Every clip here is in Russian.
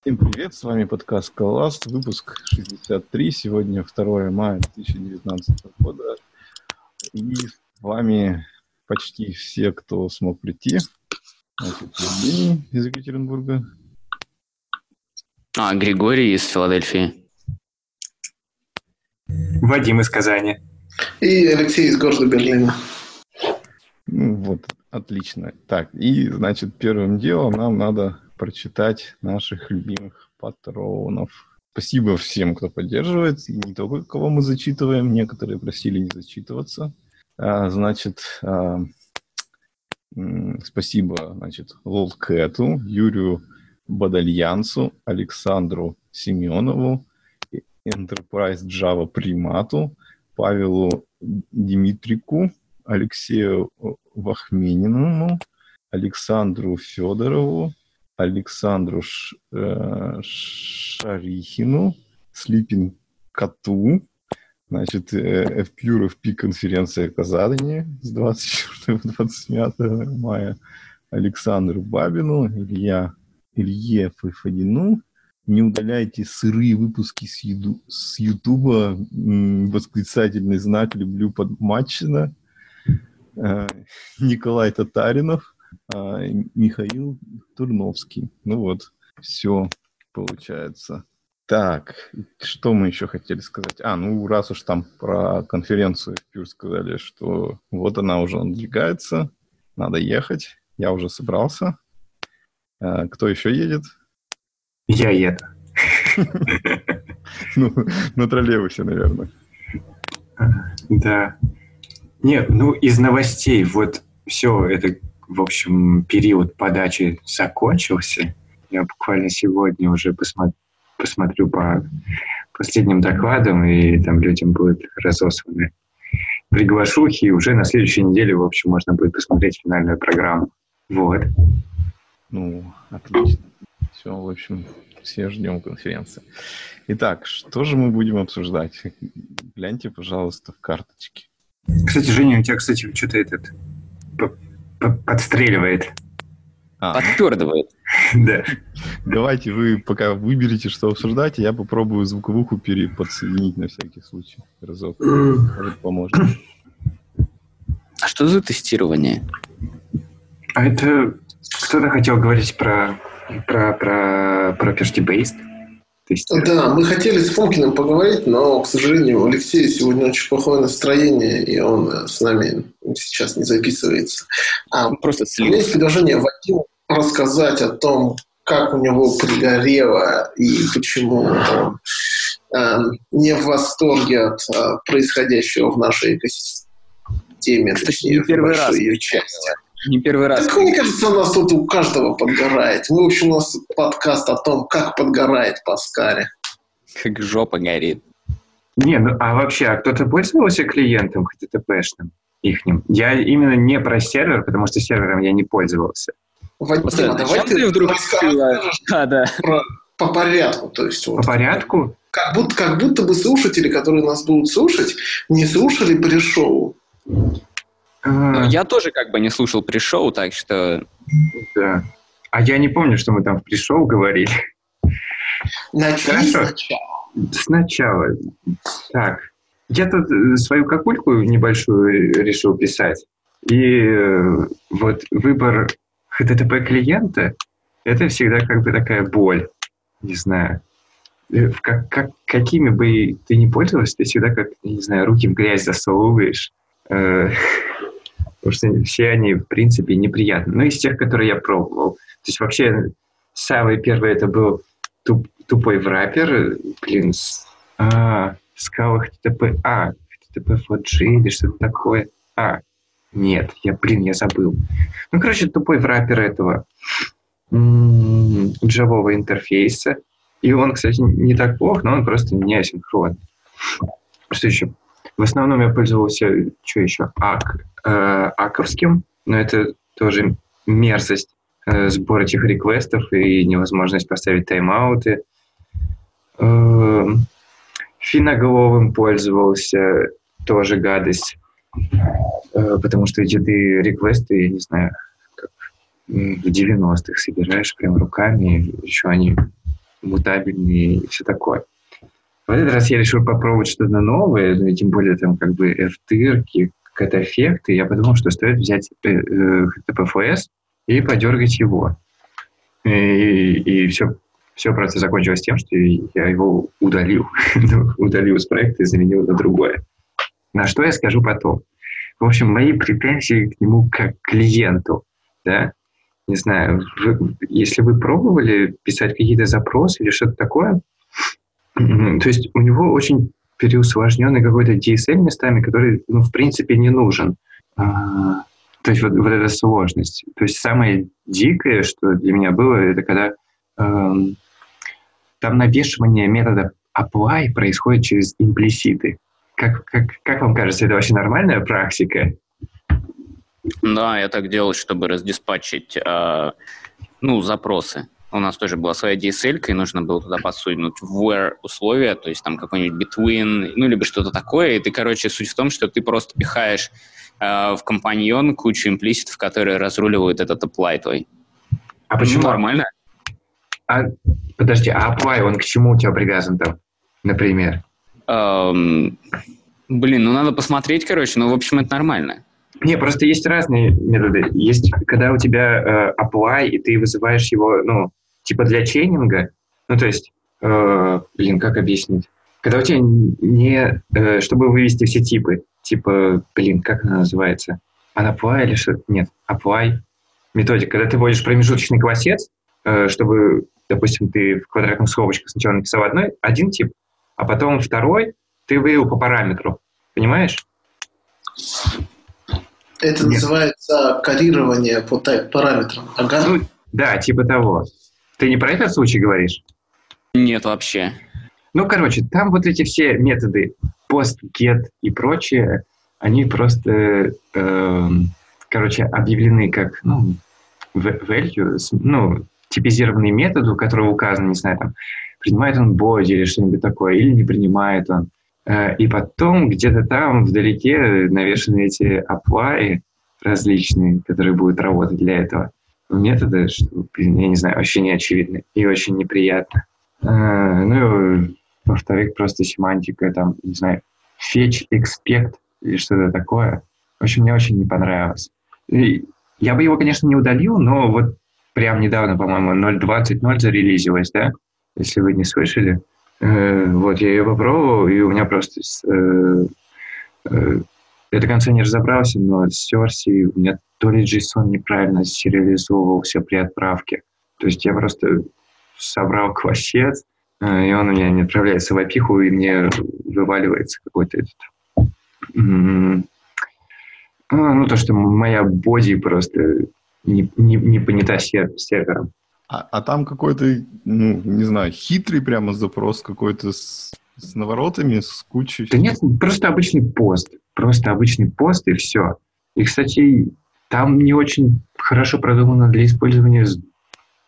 Всем привет, с вами подкаст Колласт, выпуск 63, сегодня 2 мая 2019 года. И с вами почти все, кто смог прийти. Значит, Евгений из Екатеринбурга. А, Григорий из Филадельфии. Вадим из Казани. И Алексей из города Берлина. Ну вот, отлично. Так, и, значит, первым делом нам надо прочитать наших любимых патронов. Спасибо всем, кто поддерживает. И не только кого мы зачитываем, некоторые просили не зачитываться. А, значит, а, спасибо, значит, Лолкэту, Юрию Бадальянцу, Александру Семенову, Enterprise Java Примату, Павелу Димитрику, Алексею Вахмениному, Александру Федорову, Александру Ш, э, Шарихину, Слипин Коту, значит, э, FPUR FP конференция Казани с 24 по 25 мая, Александру Бабину, Илья, Илье Файфадину, не удаляйте сырые выпуски с, еду, с Ютуба, восклицательный знак «Люблю подмачено», э, Николай Татаринов – а, Михаил Турновский. Ну вот, все получается. Так, что мы еще хотели сказать? А, ну, раз уж там про конференцию в Пюр сказали, что вот она уже надвигается, надо ехать. Я уже собрался. А, кто еще едет? Я еду. Ну, на троллейбусе, наверное. Да. Нет, ну, из новостей, вот все это в общем, период подачи закончился. Я буквально сегодня уже посмотрю, посмотрю по последним докладам, и там людям будут разосланы приглашухи, и уже на следующей неделе, в общем, можно будет посмотреть финальную программу. Вот. Ну, отлично. Все, в общем, все ждем конференции. Итак, что же мы будем обсуждать? Гляньте, пожалуйста, в карточки. Кстати, Женя, у тебя, кстати, что-то этот подстреливает. А. Подпердывает. Да. Давайте вы пока выберете, что обсуждать, я попробую звуковуху подсоединить на всякий случай. Разок. Может, поможет. А что за тестирование? А это кто-то хотел говорить про про про property based да, мы хотели с Фомкиным поговорить, но, к сожалению, у Алексея сегодня очень плохое настроение, и он э, с нами сейчас не записывается. А, Просто слился. У меня есть предложение Вадиму рассказать о том, как у него пригорело и почему он э, не в восторге от э, происходящего в нашей экосистеме, точнее, не первый раз. ее части. Не первый раз. Так, мне кажется, у нас тут у каждого подгорает. Мы, в общем, у нас подкаст о том, как подгорает Паскаре. Как жопа горит. Не, ну а вообще, а кто-то пользовался клиентом HTTP-шным ихним? Я именно не про сервер, потому что сервером я не пользовался. Вадим, а давай ты, ты вдруг а, да. про, по порядку. То есть, вот, по порядку? Как будто, как будто бы слушатели, которые нас будут слушать, не слушали пришоу. А, я тоже как бы не слушал пришоу, так что... Да. А я не помню, что мы там в пришоу говорили. Начни сначала. Сначала. Так. Я тут э, свою какульку небольшую решил писать. И э, вот выбор HTTP клиента — это всегда как бы такая боль. Не знаю. Э, как, как, какими бы ты ни пользовался, ты всегда как, не знаю, руки в грязь засовываешь. Потому что все они, в принципе, неприятны. Но из тех, которые я пробовал. То есть вообще самый первый это был туп, тупой враппер. Блин, с, а, скал HTTP. А, HTTP 4G или что-то такое. А, нет, я, блин, я забыл. Ну, короче, тупой враппер этого джавового интерфейса. И он, кстати, не так плох, но он просто не асинхронный. Что еще? В основном я пользовался, что еще, ак, э, аковским, но это тоже мерзость, э, сбор этих реквестов и невозможность поставить тайм-ауты. Э, финоголовым пользовался, тоже гадость, э, потому что эти ты реквесты, я не знаю, как в 90-х собираешь прям руками, еще они мутабельные и все такое. В этот раз я решил попробовать что-то новое, ну, и тем более там как бы FTR, какой-то эффект, и я подумал, что стоит взять э, э, HTTPFS и подергать его. И, и все, все просто закончилось тем, что я его удалил. Удалил из проекта и заменил на другое. На что я скажу потом. В общем, мои претензии к нему как клиенту, да, не знаю, вы, если вы пробовали писать какие-то запросы или что-то такое, то есть у него очень переусложненный какой-то DSL местами, который, ну, в принципе, не нужен. А, то есть вот, вот эта сложность. То есть самое дикое, что для меня было, это когда эм, там навешивание метода apply происходит через имплиситы. Как, как, как вам кажется, это вообще нормальная практика? Да, я так делал, чтобы раздиспатчить э, ну, запросы. У нас тоже была своя DSL, и нужно было туда подсунуть where условия, то есть там какой-нибудь between, ну, либо что-то такое. И ты, короче, суть в том, что ты просто пихаешь э, в компаньон кучу имплиситов, которые разруливают этот apply твой. А почему? Ну, нормально. А, подожди, а apply, он к чему у тебя привязан там, например? Эм, блин, ну надо посмотреть, короче, ну, в общем, это нормально. Не, просто есть разные методы. Есть, когда у тебя э, apply, и ты вызываешь его, ну, типа для чейнинга. Ну, то есть, э, блин, как объяснить? Когда у тебя не... Э, чтобы вывести все типы, типа, блин, как она называется? Unapply или что? Нет, apply. Методика. Когда ты вводишь промежуточный квасец, э, чтобы, допустим, ты в квадратных скобочках сначала написал одной, один тип, а потом второй ты вывел по параметру. Понимаешь? Это Нет. называется коррирование по параметрам. Ага. Ну, да, типа того. Ты не про этот случай говоришь? Нет, вообще. Ну, короче, там вот эти все методы post, get и прочее, они просто, э, короче, объявлены как ну, value, ну, типизированный метод, у которого указано, не знаю, там, принимает он body или что-нибудь такое, или не принимает он. Э, и потом где-то там вдалеке навешаны эти apply различные, которые будут работать для этого метода, что, блин, я не знаю, вообще не очевидно и очень неприятно. Э, ну, во-вторых, просто семантика, там, не знаю, fetch, expect или что-то такое. В общем, мне очень не понравилось. И я бы его, конечно, не удалил, но вот прям недавно, по-моему, 0.20.0 зарелизилось, да? Если вы не слышали. Э, вот, я ее попробовал, и у меня просто... Э, э, я до конца не разобрался, но с версией у меня то ли JSON неправильно сериализовывался при отправке. То есть я просто собрал квасец, и он у меня не отправляется в опиху, и мне вываливается какой-то этот... Ну, то, что моя боди просто не, не, не понята сервером. А, а там какой-то, ну, не знаю, хитрый прямо запрос какой-то с, с наворотами, с кучей... Да нет, просто обычный пост. Просто обычный пост и все. И, кстати, там не очень хорошо продумано для использования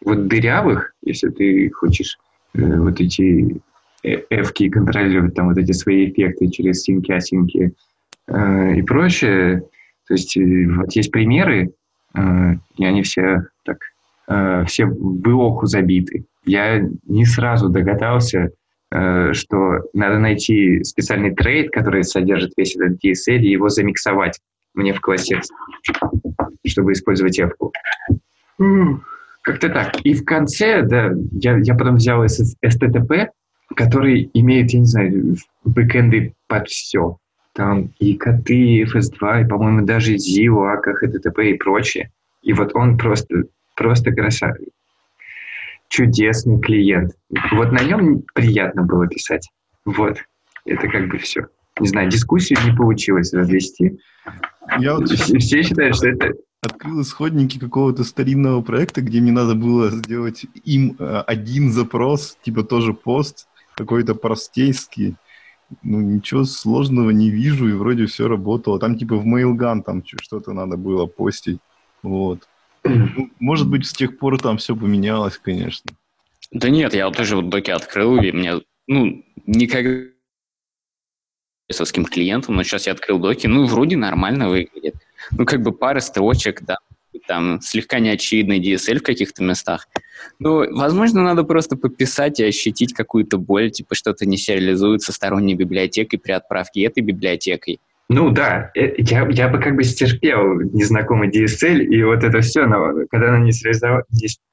вот дырявых, если ты хочешь э, вот эти эвки контролировать, там вот эти свои эффекты через синки, асинки э, и прочее. То есть э, вот есть примеры, э, и они все так э, все в оху забиты. Я не сразу догадался, э, что надо найти специальный трейд, который содержит весь этот DSL, и его замиксовать мне в классе, чтобы использовать эвку. Как-то так. И в конце, да, я, я потом взял STTP, который имеет, я не знаю, бэкэнды под все. Там и коты, FS2, и, по-моему, даже ZIO, AKA, HTTP и прочее. И вот он просто просто красавец. Чудесный клиент. Вот на нем приятно было писать. Вот. Это как бы все. Не знаю, дискуссию не получилось развести. Я вот все, все считают, что это... Открыл исходники какого-то старинного проекта, где мне надо было сделать им э, один запрос, типа тоже пост, какой-то простейский. Ну, ничего сложного не вижу, и вроде все работало. Там типа в Mailgun там что-то надо было постить. Вот. Ну, может быть, с тех пор там все поменялось, конечно. Да нет, я вот тоже вот доки открыл, и мне, ну, никогда с кем клиентом, но сейчас я открыл доки, ну, вроде нормально выглядит. Ну, как бы пара строчек, да. там слегка неочевидный DSL в каких-то местах. Ну, возможно, надо просто пописать и ощутить какую-то боль, типа что-то не сериализуется сторонней библиотекой при отправке этой библиотекой. Ну да, э, я, я бы как бы стерпел незнакомый DSL, и вот это все, но когда она не, сериализов...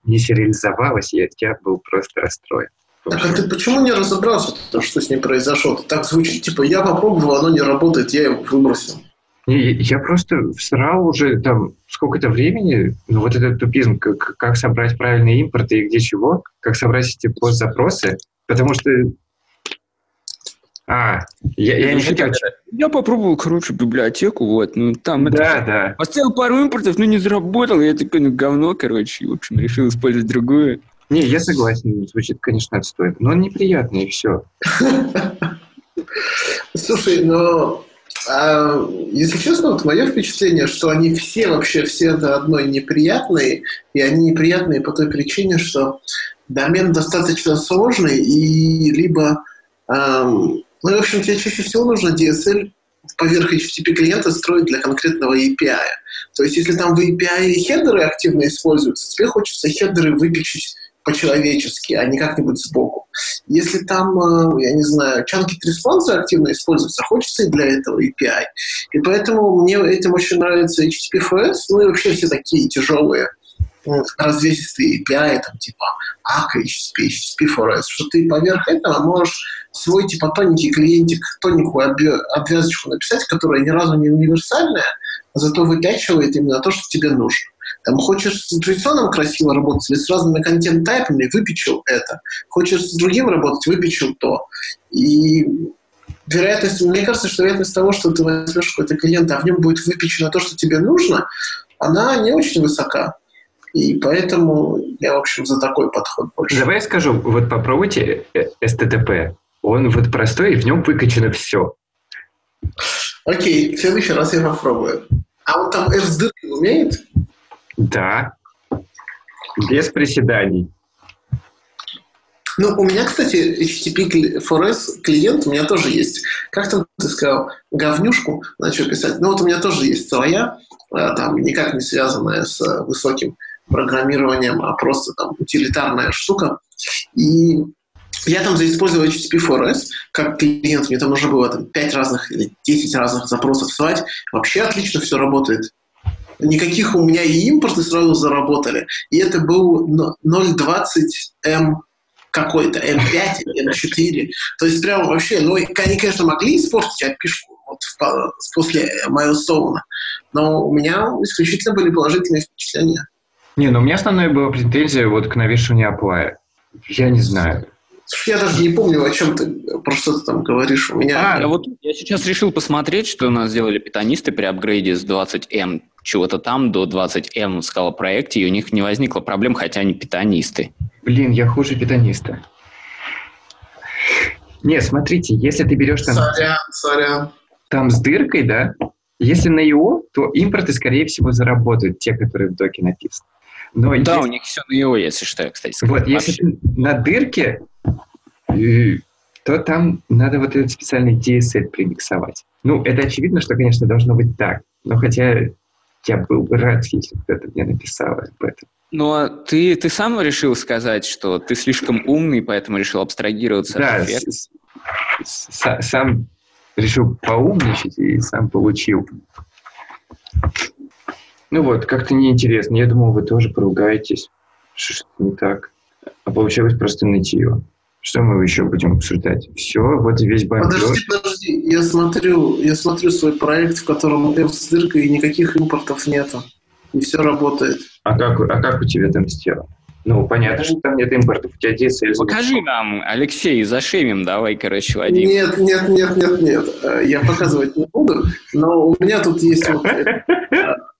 не сериализовалась, я, я был просто расстроен. Так а ты почему не разобрался, что с ним произошло? Так звучит, типа, я попробовал, оно не работает, я его выбросил. Не, я просто всрал уже там сколько-то времени, ну вот этот тупизм, как, как собрать правильные импорты и где чего, как собрать эти пост-запросы, потому что... А, я, я не хотел... Я попробовал, короче, библиотеку, вот, ну там... Да, это... да. Поставил пару импортов, но не заработал, я такой, ну говно, короче, в общем, решил использовать другую. Не, я согласен, звучит, конечно, отстой, но он неприятный, и все. Слушай, но а, если честно, вот мое впечатление, что они все вообще все до одной неприятные, и они неприятные по той причине, что домен достаточно сложный, и либо... Эм, ну, в общем, тебе чаще всего нужно DSL поверх HTTP клиента строить для конкретного API. То есть, если там в API хедеры активно используются, тебе хочется хедеры выпечить по-человечески, а не как-нибудь сбоку. Если там, э, я не знаю, chunked респонсы активно используются, хочется и для этого API. И поэтому мне этим очень нравится HTTP4S, ну и вообще все такие тяжелые развесистые API, там, типа Akka HTTP, HTTP4S, что ты поверх этого можешь свой, типа, тоненький клиентик, тоненькую обвязочку написать, которая ни разу не универсальная, а зато выпячивает именно то, что тебе нужно. Там, хочешь с JSON красиво работать или с разными контент-тайпами, выпечил это. Хочешь с другим работать, выпечил то. И вероятность, мне кажется, что вероятность того, что ты возьмешь какой-то клиент, а в нем будет выпечено то, что тебе нужно, она не очень высока. И поэтому я, в общем, за такой подход больше. Давай я скажу, вот попробуйте STTP. Он вот простой, и в нем выкачано все. Окей, в следующий раз я попробую. А он там F умеет? Да. Без приседаний. Ну, у меня, кстати, HTTP 4S клиент у меня тоже есть. Как там ты сказал, говнюшку начал писать? Ну, вот у меня тоже есть своя, а, там, никак не связанная с высоким программированием, а просто там утилитарная штука. И я там заиспользовал HTTP 4S как клиент. Мне там нужно было там, 5 разных или 10 разных запросов свать. Вообще отлично все работает никаких у меня и импорты сразу заработали. И это был 0.20М какой-то, М5 или М4. То есть прямо вообще, ну, они, конечно, могли испортить опишку вот после Майлстоуна, но у меня исключительно были положительные впечатления. Не, ну у меня основная была претензия вот к навешиванию аплая. Я не знаю. Я даже не помню, о чем ты, про что ты там говоришь. У меня... А, вот я сейчас решил посмотреть, что у нас сделали питанисты при апгрейде с 20М чего-то там до 20М в скала-проекте, и у них не возникло проблем, хотя они питанисты. Блин, я хуже питаниста. Не, смотрите, если ты берешь там... Сорян, сорян. Там с дыркой, да? Если на IO, то импорты, скорее всего, заработают, те, которые в доке написаны. Но да, если... у них все на IO, если что, кстати. Вот, вообще. если ты на дырке, то там надо вот этот специальный DSL примиксовать. Ну, это очевидно, что, конечно, должно быть так. Но хотя я был бы рад, если кто-то мне написал об этом. Ну, а ты, ты сам решил сказать, что ты слишком умный, поэтому решил абстрагироваться да, от эффекта? Сам решил поумничать и сам получил. Ну вот, как-то неинтересно. Я думал, вы тоже поругаетесь. Что не так. А получилось просто нытье. Что мы еще будем обсуждать? Все, вот весь бомбеж. Подожди, подожди. Я смотрю, я смотрю свой проект, в котором F с дыркой, и никаких импортов нету. И все работает. А как, а как у тебя там сделано? Ну, понятно, что там нет импортов. У тебя DSL... Покажи нам, Алексей, зашемим давай, короче, Вадим. Нет, нет, нет, нет, нет. Я показывать не буду, но у меня тут есть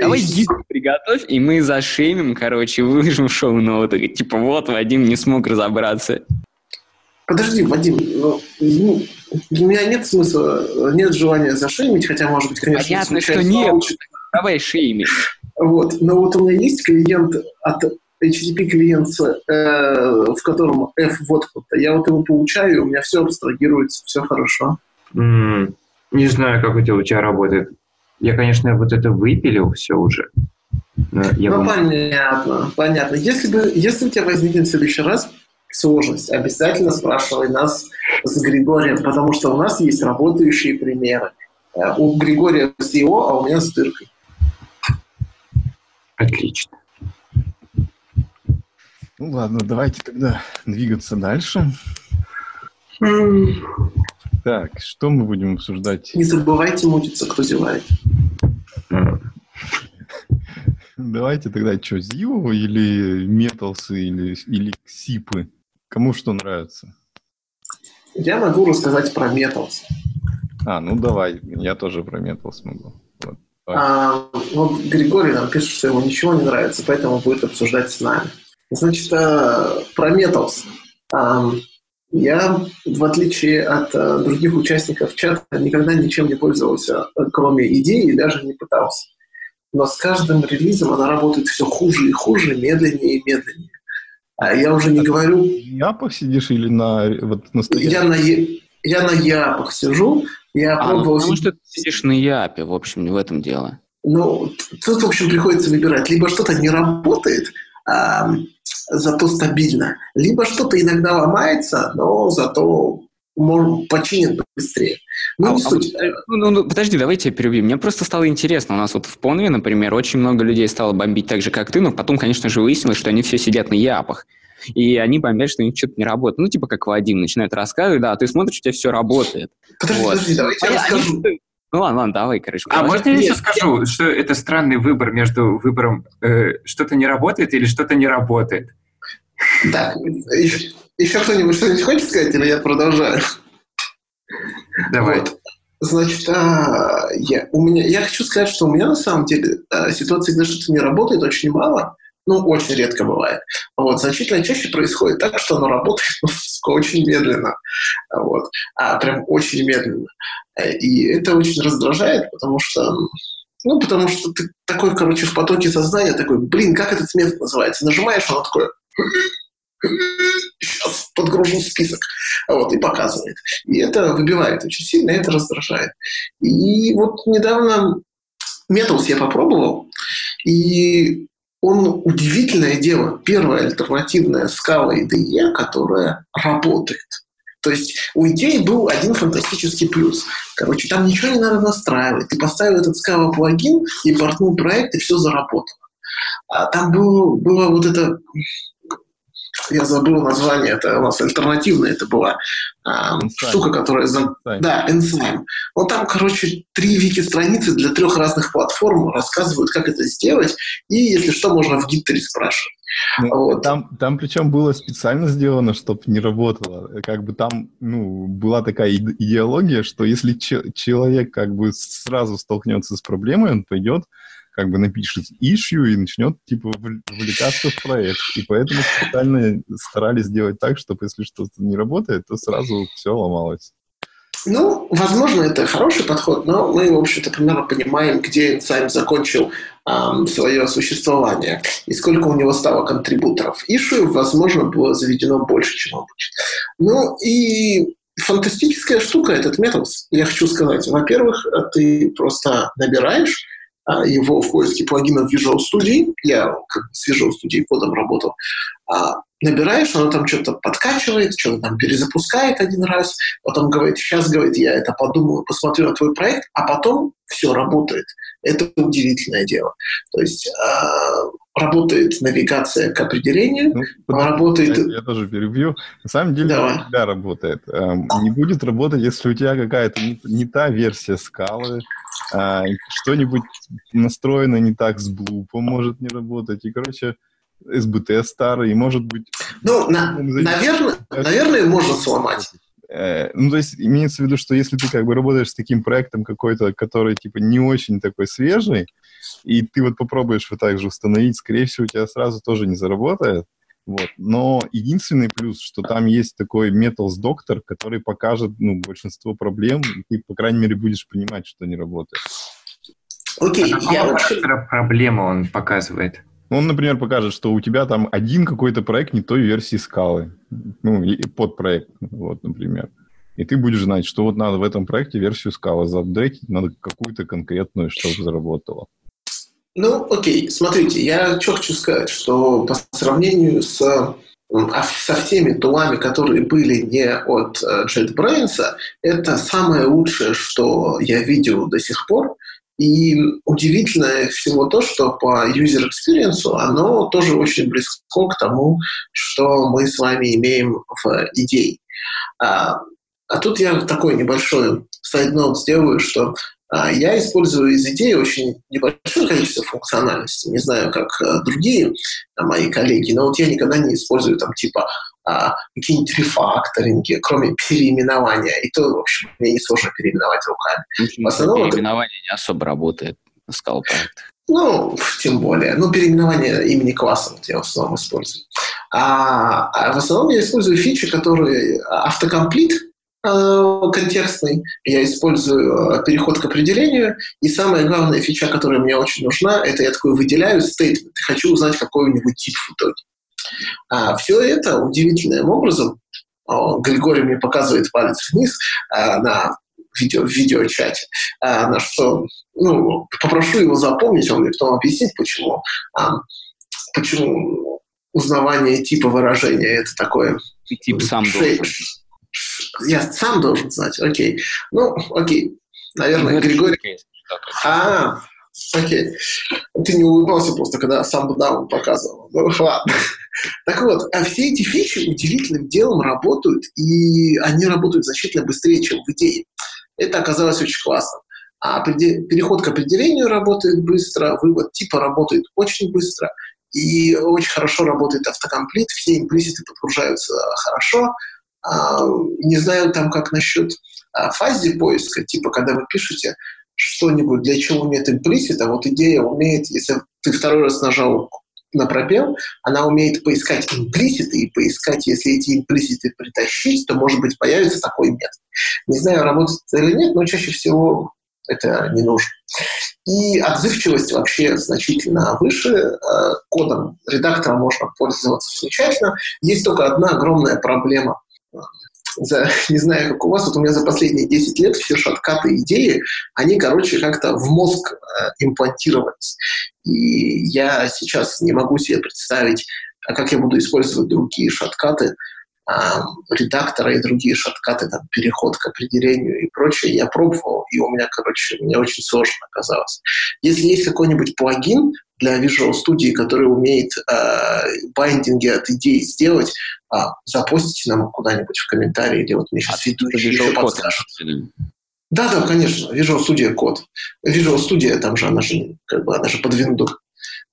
Давай приготовь, и мы зашемим, короче, выложим шоу-ноуты. Типа, вот, Вадим не смог разобраться. Подожди, Вадим, ну, ну, у меня нет смысла, нет желания зашеймить, хотя, может быть, конечно... Понятно, что нет. Получит. Давай шейми. Вот, но вот у меня есть клиент от HTTP клиент, э, в котором F вот я вот его получаю, у меня все абстрагируется, все хорошо. Mm, не знаю, как это у тебя работает. Я, конечно, вот это выпилил все уже. Я ну, вам... понятно, понятно. Если, бы, если у тебя возникнет в следующий раз сложность, обязательно спрашивай нас с Григорием, потому что у нас есть работающие примеры. Э, у Григория с его, а у меня с дыркой. Отлично. Ну ладно, давайте тогда двигаться дальше. Так, что мы будем обсуждать? Не забывайте мутиться, кто зевает. Давайте тогда что, Зиву или Металсы или, или Сипы? Кому что нравится? Я могу рассказать про Металс. А, ну давай, я тоже про Металс могу. Вот, а, вот Григорий нам пишет, что ему ничего не нравится, поэтому будет обсуждать с нами. Значит, а, про Metals. Я, в отличие от а, других участников чата, никогда ничем не пользовался, кроме идеи, и даже не пытался но с каждым релизом она работает все хуже и хуже, медленнее и медленнее. А я уже не а говорю... На япах сидишь или на... Вот, на я, на, я на япах сижу, я а, пробовал... потому что ты сидишь на япе, в общем, не в этом дело. Ну, тут, в общем, приходится выбирать. Либо что-то не работает, зато стабильно, либо что-то иногда ломается, но зато починен быстрее. Ну, а, не а, суть. Ну, ну, ну, подожди, давайте я перебью. Мне просто стало интересно. У нас вот в Понве, например, очень много людей стало бомбить так же, как ты, но потом, конечно же, выяснилось, что они все сидят на япах. И они бомбят, что у них что-то не работает. Ну, типа как Вадим начинает рассказывать, да, ты смотришь, у тебя все работает. Подожди, вот. подожди, давайте я а расскажу. Они... Ну ладно, ладно, давай, короче. А можно я еще скажу, что это странный выбор между выбором э, что-то не работает или что-то не работает? Да. Еще, еще кто-нибудь что-нибудь хочет сказать, или я продолжаю? Давай. Вот. Значит, а, я, у меня, я хочу сказать, что у меня на самом деле а, ситуации, когда что-то не работает, очень мало. Ну, очень редко бывает. Вот. Значительно чаще происходит так, что оно работает ну, очень медленно. Вот. А прям очень медленно. И это очень раздражает, потому что ну, потому что ты такой, короче, в потоке сознания такой, блин, как этот метод называется? Нажимаешь, оно такое сейчас подгружу список, вот, и показывает. И это выбивает очень сильно, и это раздражает. И вот недавно Metals я попробовал, и он удивительное дело. Первая альтернативная скала IDE, которая работает. То есть у идеи был один фантастический плюс. Короче, там ничего не надо настраивать. Ты поставил этот Scala плагин и портнул проект, и все заработало. А там было, было вот это я забыл название, это у нас альтернативная это была а, штука, которая... Enzyme. Да, Enzyme. Вот там, короче, три вики-страницы для трех разных платформ рассказывают, как это сделать, и, если что, можно в Гиттере спрашивать. Ну, вот. Там, там причем было специально сделано, чтобы не работало. Как бы там ну, была такая идеология, что если человек как бы сразу столкнется с проблемой, он пойдет как бы напишет issue и начнет, типа, вовлекаться в проект. И поэтому специально старались сделать так, чтобы если что-то не работает, то сразу все ломалось. Ну, возможно, это хороший подход, но мы, в общем-то, примерно понимаем, где Инсайм закончил эм, свое существование и сколько у него стало контрибуторов. Issue, возможно, было заведено больше, чем обычно. Ну, и фантастическая штука этот метод, я хочу сказать. Во-первых, ты просто набираешь его в поиске плагинов Visual Studio, я как с Visual Studio кодом работал, а, набираешь, оно там что-то подкачивает, что-то там перезапускает один раз, потом говорит, сейчас, говорит, я это подумаю, посмотрю на твой проект, а потом все работает. Это удивительное дело. То есть э, работает навигация к определению, ну, работает... Я, я тоже перебью. На самом деле Давай. всегда работает. Э, не будет работать, если у тебя какая-то не, не та версия скалы, э, что-нибудь настроено не так с блупом может не работать. И, короче, СБТ старый, и может быть... Ну, на, наверное, наверное, можно сломать. Э, ну, то есть имеется в виду, что если ты как бы работаешь с таким проектом какой-то, который типа не очень такой свежий, и ты вот попробуешь вот так же установить, скорее всего, у тебя сразу тоже не заработает. Вот. Но единственный плюс, что там есть такой Metals доктор, который покажет ну, большинство проблем, и ты, по крайней мере, будешь понимать, что не работает. Окей, okay, а я вообще... проблема он показывает? Он, например, покажет, что у тебя там один какой-то проект не той версии скалы. Ну, подпроект, вот, например. И ты будешь знать, что вот надо в этом проекте версию скала заапдейтить, надо какую-то конкретную, чтобы заработало. Ну, окей, смотрите, я что хочу сказать, что по сравнению с со всеми тулами, которые были не от э, JetBrains, это самое лучшее, что я видел до сих пор. И удивительное всего то, что по user experience оно тоже очень близко к тому, что мы с вами имеем в идее. А, а тут я такой небольшой сайдноут сделаю, что а, я использую из идеи очень небольшое количество функциональности. Не знаю, как а, другие а, мои коллеги, но вот я никогда не использую там типа какие-нибудь рефакторинги, кроме переименования. И то, в общем, мне не сложно переименовать руками. В основном переименование это... не особо работает на скал проектах. Ну, тем более. Ну, переименование имени класса вот я в основном использую. А, а в основном я использую фичи, которые автокомплит, Э, контекстный, я использую э, переход к определению, и самая главная фича, которая мне очень нужна, это я такой выделяю statement, хочу узнать, какой у него тип в итоге. А все это удивительным образом, Григорий мне показывает палец вниз а, на видео, в видеочате, а, на что ну, попрошу его запомнить, он мне потом объяснит, почему, а, почему узнавание типа выражения это такое... тип сам должен я сам должен знать, окей. Ну, окей. Наверное, Григорий... А, окей. Ты не улыбался просто, когда сам даун показывал. Ну, ладно. Так вот, а все эти фичи удивительным делом работают, и они работают значительно быстрее, чем в идее. Это оказалось очень классно. А переход к определению работает быстро, вывод типа работает очень быстро, и очень хорошо работает автокомплит, все имплиситы подгружаются хорошо, а, не знаю там, как насчет а, фазе поиска, типа, когда вы пишете что-нибудь, для чего умеет имплисит, а вот идея умеет, если ты второй раз нажал на пробел, она умеет поискать имплиситы и поискать, если эти имплиситы притащить, то, может быть, появится такой метод. Не знаю, работает или нет, но чаще всего это не нужно. И отзывчивость вообще значительно выше. Э, кодом редактора можно пользоваться замечательно. Есть только одна огромная проблема за, не знаю, как у вас, вот у меня за последние 10 лет все шаткаты идеи, они, короче, как-то в мозг э, имплантировались. И я сейчас не могу себе представить, а как я буду использовать другие шаткаты, редактора и другие шаткаты, там, переход к определению и прочее, я пробовал, и у меня, короче, мне очень сложно оказалось. Если есть какой-нибудь плагин для Visual Studio, который умеет э, байдинги от идей сделать, э, запостите нам куда-нибудь в комментарии, или вот мне сейчас а ведущий еще подскажет. Да, да, конечно, Visual Studio код. Visual Studio, там же она же, как бы, она же под винду.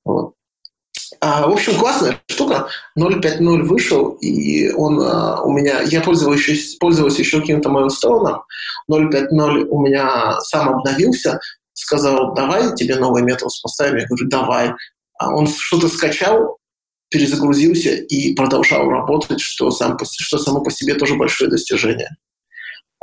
Вот. А, в общем, классная штука. 0.5.0 вышел, и он а, у меня... Я пользовался, пользовался еще каким-то майлстоуном. 0.5.0 у меня сам обновился, сказал, давай тебе новый метод поставим. Я говорю, давай. А он что-то скачал, перезагрузился и продолжал работать, что, сам, что само по себе тоже большое достижение.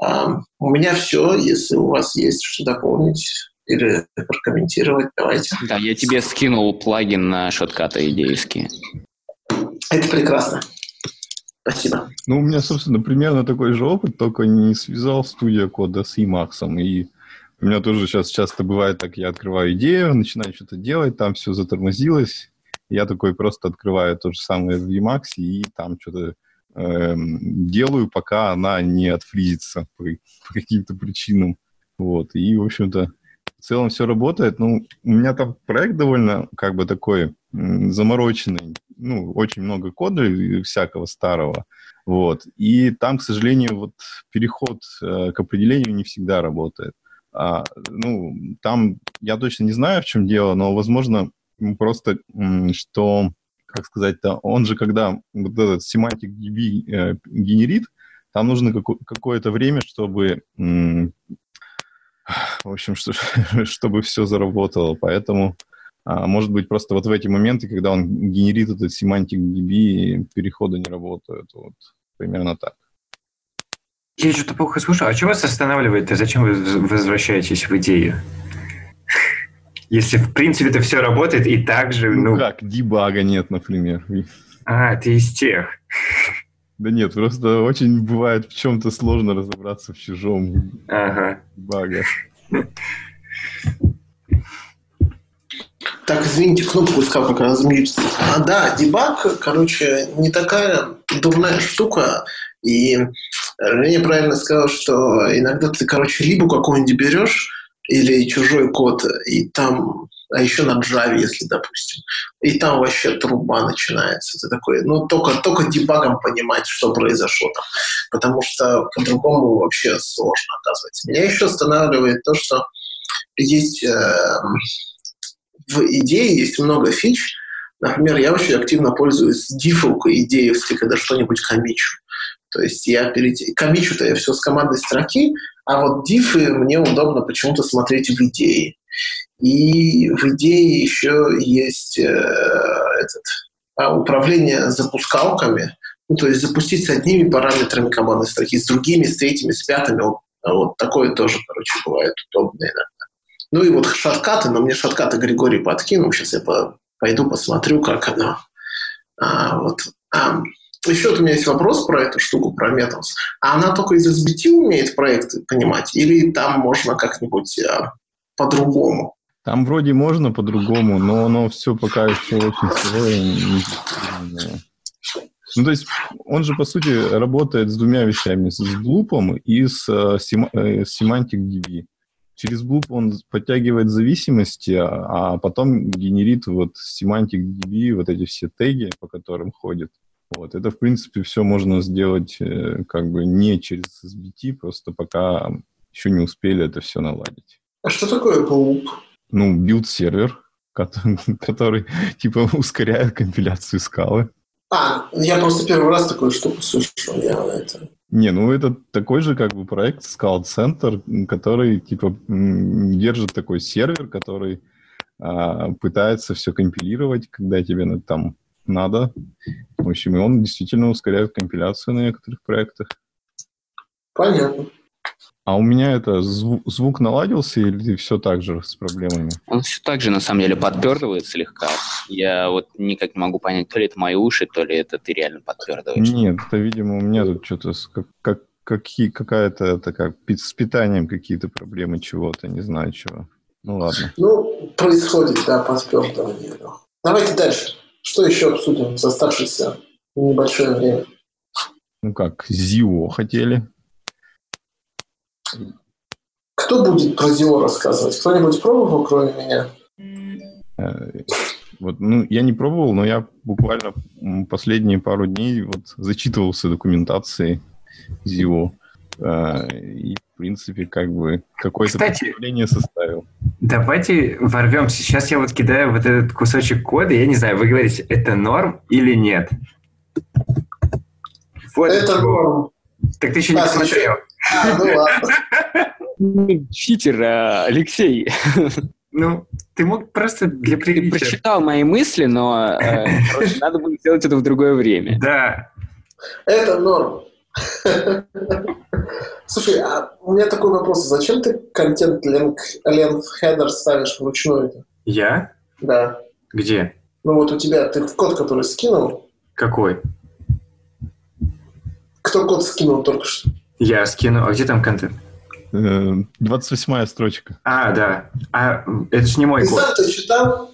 А, у меня все. Если у вас есть что дополнить, или прокомментировать. Давайте. Да, я тебе скинул плагин на шоткаты идейские. Это прекрасно. Спасибо. Ну, у меня, собственно, примерно такой же опыт, только не связал студия кода с Emacs. И у меня тоже сейчас часто бывает так, я открываю идею, начинаю что-то делать, там все затормозилось. Я такой просто открываю то же самое в Emacs и там что-то э, делаю, пока она не отфризится по, по каким-то причинам. Вот. И, в общем-то, в целом все работает. Ну, у меня там проект довольно как бы такой замороченный. Ну, очень много кода всякого старого. Вот. И там, к сожалению, вот переход э, к определению не всегда работает. А, ну, там я точно не знаю, в чем дело, но, возможно, просто, что, как сказать-то, он же, когда вот этот semantic DB э, генерит, там нужно какое-то время, чтобы в общем, что, чтобы все заработало. Поэтому, а, может быть, просто вот в эти моменты, когда он генерит этот семантик DB, переходы не работают. Вот примерно так. Я что-то плохо слушал. А что вас останавливает? Зачем вы возвращаетесь в идею? Если, в принципе, это все работает и так же... Ну, ну как, дебага нет, например. А, ты из тех. Да нет, просто очень бывает в чем-то сложно разобраться в чужом ага. баге. Так, извините, кнопку искал, как раз. А, да, дебаг, короче, не такая дурная штука. И Женя правильно сказал, что иногда ты, короче, либо какой-нибудь берешь, или чужой код, и там, а еще на Java, если, допустим, и там вообще труба начинается. Ты такой, ну, только, только дебагом понимать, что произошло там, потому что по-другому вообще сложно, оказывается. Меня еще останавливает то, что есть э, в идее есть много фич. Например, я очень активно пользуюсь дефолкой идеевской, когда что-нибудь комичу. То есть я перед... комичу-то я все с командной строки, а вот дифы мне удобно почему-то смотреть в идее. И в идее еще есть э, этот, а, управление запускалками, ну, то есть запустить с одними параметрами командной строки, с другими, с третьими, с пятыми. Вот, вот такое тоже, короче, бывает удобно иногда. Ну и вот шаткаты, но мне шаткаты Григорий подкинул. Сейчас я по, пойду посмотрю, как оно. А, вот. А, еще у меня есть вопрос про эту штуку, про Metals. А она только из SBT умеет проекты понимать? Или там можно как-нибудь а, по-другому? Там вроде можно по-другому, но оно все пока еще очень сырое. Ну, то есть он же, по сути, работает с двумя вещами. С блупом и с, э, э, с Semantic DB. Через Bloop он подтягивает зависимости, а, а потом генерит вот semantic DB, вот эти все теги, по которым ходит. Вот. Это, в принципе, все можно сделать э, как бы не через SBT, просто пока еще не успели это все наладить. А что такое Bloop? Ну, билд-сервер, который, который типа ускоряет компиляцию скалы. А, я просто первый раз такую штуку слышал. Я это не, ну это такой же как бы проект Scout Center, который типа держит такой сервер, который а, пытается все компилировать, когда тебе там надо. В общем, и он действительно ускоряет компиляцию на некоторых проектах. Понятно. А у меня это звук, звук наладился или все так же с проблемами? Он все так же, на самом деле, подпердывает слегка. Я вот никак не могу понять, то ли это мои уши, то ли это ты реально подпердываешь. Нет, это, видимо, у меня тут что-то как, как, какие, какая-то это как с питанием какие-то проблемы чего-то, не знаю чего. Ну ладно. Ну, происходит, да, подпертывание. Давайте дальше. Что еще обсудим за оставшееся небольшое время? Ну как, ЗИО хотели. Кто будет про Зио рассказывать? Кто-нибудь пробовал, кроме меня? Э, вот, ну, я не пробовал, но я буквально последние пару дней вот зачитывался документацией Зио. Э, и, в принципе, как бы какое-то представление составил. Давайте ворвемся. Сейчас я вот кидаю вот этот кусочек кода. Я не знаю, вы говорите, это норм или нет? Вот это норм. Так ты еще не посмотрел. А, ну ладно. Читер, а, Алексей. Ну, ты мог просто для приличия... Ты прочитал мои мысли, но э, надо будет сделать это в другое время. Да. Это норм. Слушай, а у меня такой вопрос. Зачем ты контент length header ставишь вручную? Я? Да. Где? Ну вот у тебя, ты код, который скинул. Какой? Кто код скинул только что? Я скину. А где там контент? 28-я э, строчка. А, да. А это же не мой Ты код. Ты сам-то читал?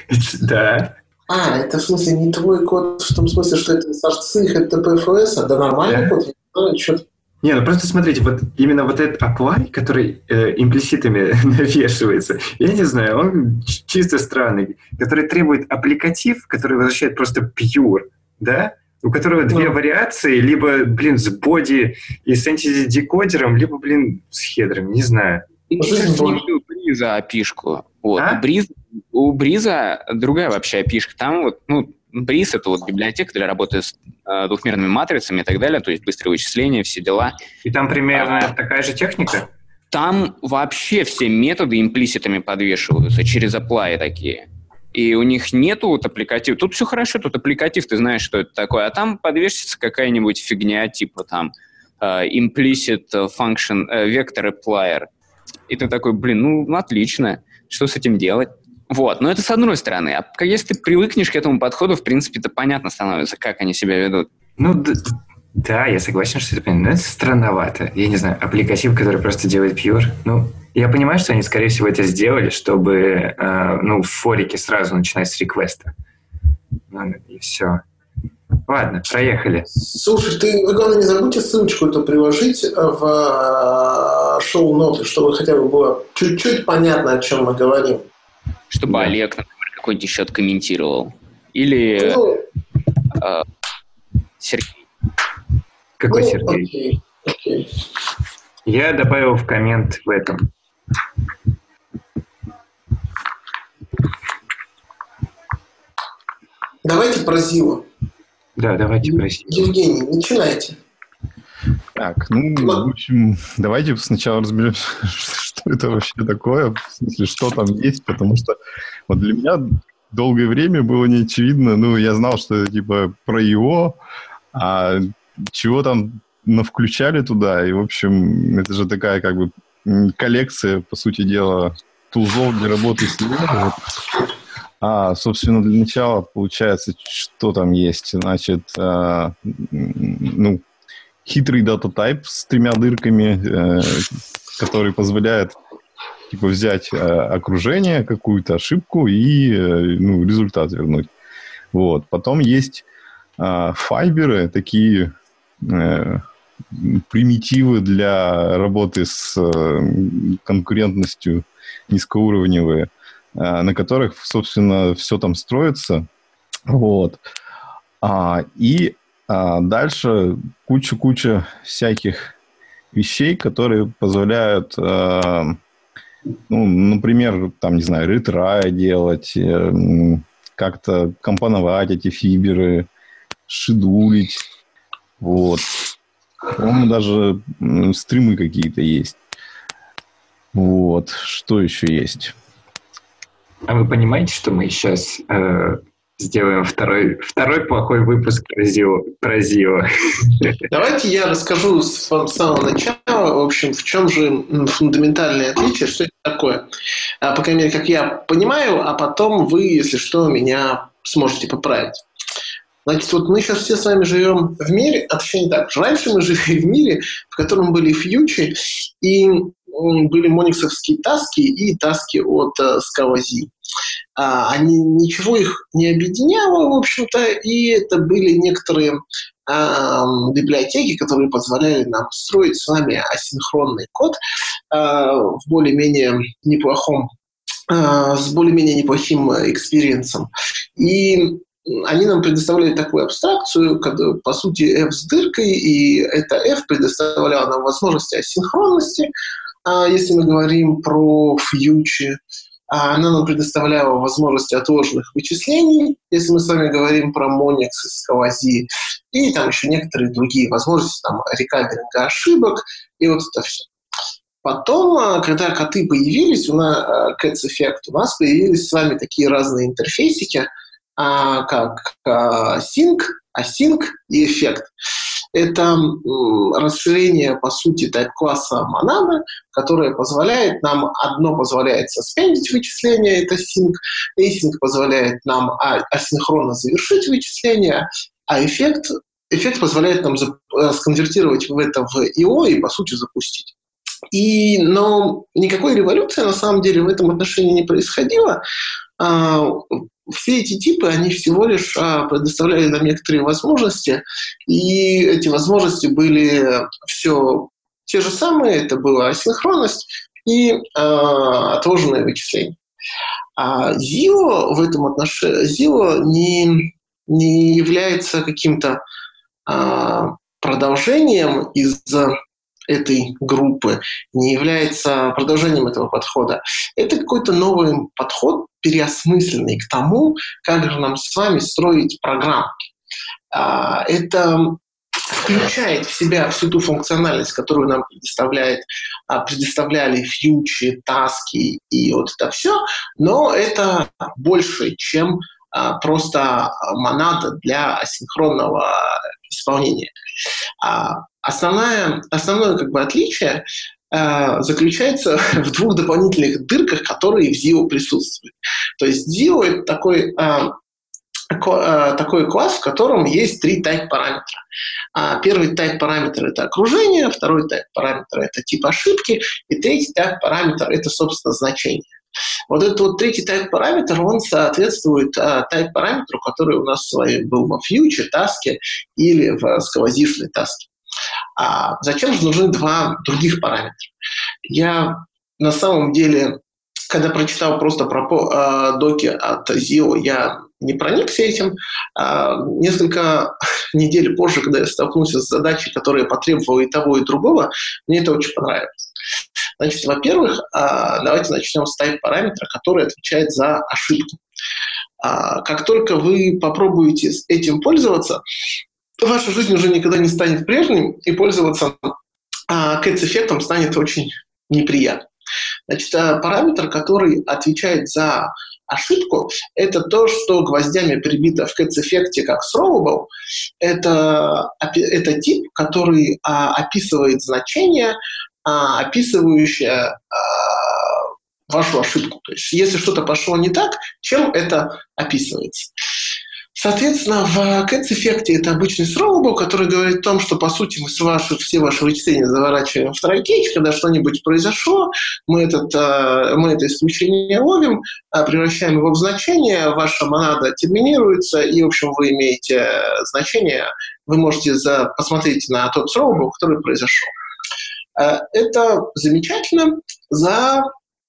Да. А, это в смысле не твой код, в том смысле, что это сорцы HTTPFS, а да нормальный код? Что не, ну просто смотрите, вот именно вот этот apply, который э, имплиситами навешивается, я не знаю, он чисто странный, который требует аппликатив, который возвращает просто pure, да, у которого две ну. вариации, либо, блин, с боди и с антидекодером, либо, блин, с хедром, не знаю. Ты у Бриза опишку. Вот. А? Бриз, у Бриза другая вообще опишка. Там вот, ну, Бриз — это вот библиотека для работы с э, двухмерными матрицами и так далее, то есть быстрые вычисления, все дела. И там примерно а, такая же техника? Там вообще все методы имплиситами подвешиваются через apply такие и у них нету вот аппликатив. Тут все хорошо, тут аппликатив, ты знаешь, что это такое, а там подвешивается какая-нибудь фигня, типа там uh, implicit function, uh, vector applier. И ты такой, блин, ну, отлично, что с этим делать? Вот, но это с одной стороны. А если ты привыкнешь к этому подходу, в принципе, это понятно становится, как они себя ведут. Ну, Да, я согласен, что это, ну, это странновато. Я не знаю, аппликатив, который просто делает Pure. Ну, я понимаю, что они, скорее всего, это сделали, чтобы э, ну, в форике сразу начинать с реквеста. Ну, и все. Ладно, проехали. Слушай, ты, вы, главное, не забудьте ссылочку эту приложить в э, шоу-ноты, чтобы хотя бы было чуть-чуть понятно, о чем мы говорим. Чтобы да. Олег, например, какой-нибудь еще комментировал. Или ну, э, Сергей. Какой ну, Сергей? Окей, окей. Я добавил в коммент в этом. Давайте про Зилу. Да, давайте про Зилу. Евгений, начинайте. Так, ну, в общем, давайте сначала разберемся, что это вообще такое, в смысле, что там есть, потому что вот для меня долгое время было не очевидно, ну, я знал, что это типа про его, а чего там навключали туда, и, в общем, это же такая как бы коллекция, по сути дела, тулзов для работы с. Вот. А, собственно, для начала, получается, что там есть? Значит, а, ну, хитрый дата-тайп с тремя дырками, э, который позволяет типа взять э, окружение, какую-то ошибку и э, ну, результат вернуть. Вот. Потом есть э, файберы, такие э, примитивы для работы с э, конкурентностью низкоуровневые, э, на которых, собственно, все там строится. Вот. А, и а дальше куча-куча всяких вещей, которые позволяют, э, ну, например, там, не знаю, ретрай делать, э, как-то компоновать эти фиберы, шедулить. Вот. По-моему, даже стримы какие-то есть. Вот. Что еще есть? А вы понимаете, что мы сейчас э, сделаем второй, второй плохой выпуск про Зио. Про Зио. Давайте я расскажу с, самого начала, в общем, в чем же фундаментальное отличие, что это такое. А, по крайней мере, как я понимаю, а потом вы, если что, меня сможете поправить. Значит, вот мы сейчас все с вами живем в мире, а точнее не так. Раньше мы жили в мире, в котором были фьючи и были мониксовские таски и таски от э, Скалази. А, они, ничего их не объединяло, в общем-то, и это были некоторые а, библиотеки, которые позволяли нам строить с вами асинхронный код а, в более-менее неплохом с более-менее неплохим экспириенсом. И они нам предоставляли такую абстракцию, когда, по сути, f с дыркой, и это f предоставляло нам возможности асинхронности, если мы говорим про фьючи, она нам предоставляла возможности отложенных вычислений, если мы с вами говорим про Monix и Сквази, и там еще некоторые другие возможности, там, рекаверинга ошибок, и вот это все. Потом, а, когда коты появились, у нас, Cats Effect, у нас появились с вами такие разные интерфейсики, а, как sync, async и эффект. Это расширение, по сути, тайп-класса монада, которое позволяет нам, одно позволяет суспендить вычисление, это sync, async позволяет нам а, асинхронно завершить вычисление, а эффект, эффект позволяет нам э, сконвертировать это в IO и, по сути, запустить. И, но никакой революции на самом деле в этом отношении не происходило. Все эти типы, они всего лишь а, предоставляли нам некоторые возможности, и эти возможности были все те же самые, это была асинхронность и а, отложенное вычисление. А Zio в этом отношении, Zio не, не является каким-то а, продолжением из этой группы, не является продолжением этого подхода. Это какой-то новый подход, переосмысленный к тому, как же нам с вами строить программки. А, это включает в себя всю ту функциональность, которую нам предоставляет, а, предоставляли фьючи, таски и вот это все, но это больше, чем а, просто монада для асинхронного исполнения. Основное, основное как бы, отличие э, заключается в двух дополнительных дырках, которые в ZIO присутствуют. То есть ZIO — это такой э, э, такой класс, в котором есть три type параметра. А первый type параметр – это окружение, второй type параметр – это тип ошибки, и третий type параметр – это, собственно, значение. Вот этот вот третий type параметр, он соответствует а, type параметру, который у нас был в фьюче, таске или в сквозишной таске. А зачем же нужны два других параметра? Я на самом деле, когда прочитал просто про э, доки от ZIO, я не проникся этим. А несколько недель позже, когда я столкнулся с задачей, которая потребовала и того, и другого, мне это очень понравилось. Значит, во-первых, а, давайте начнем с type параметра, который отвечает за ошибку. А, как только вы попробуете этим пользоваться, ваша жизнь уже никогда не станет прежним, и пользоваться кэц-эффектом станет очень неприятно. Значит, параметр, который отвечает за ошибку, это то, что гвоздями прибито в кэц-эффекте как throwable. Это, это тип, который а, описывает значение, а, описывающее а, вашу ошибку. То есть если что-то пошло не так, чем это описывается. Соответственно, в Cats-эффекте это обычный throwable, который говорит о том, что, по сути, мы с ваши, все ваши вычисления заворачиваем в try-catch, когда что-нибудь произошло, мы, этот, э, мы это исключение ловим, э, превращаем его в значение, ваша монада терминируется, и, в общем, вы имеете значение, вы можете посмотреть на тот throwable, который произошел. Э, это замечательно за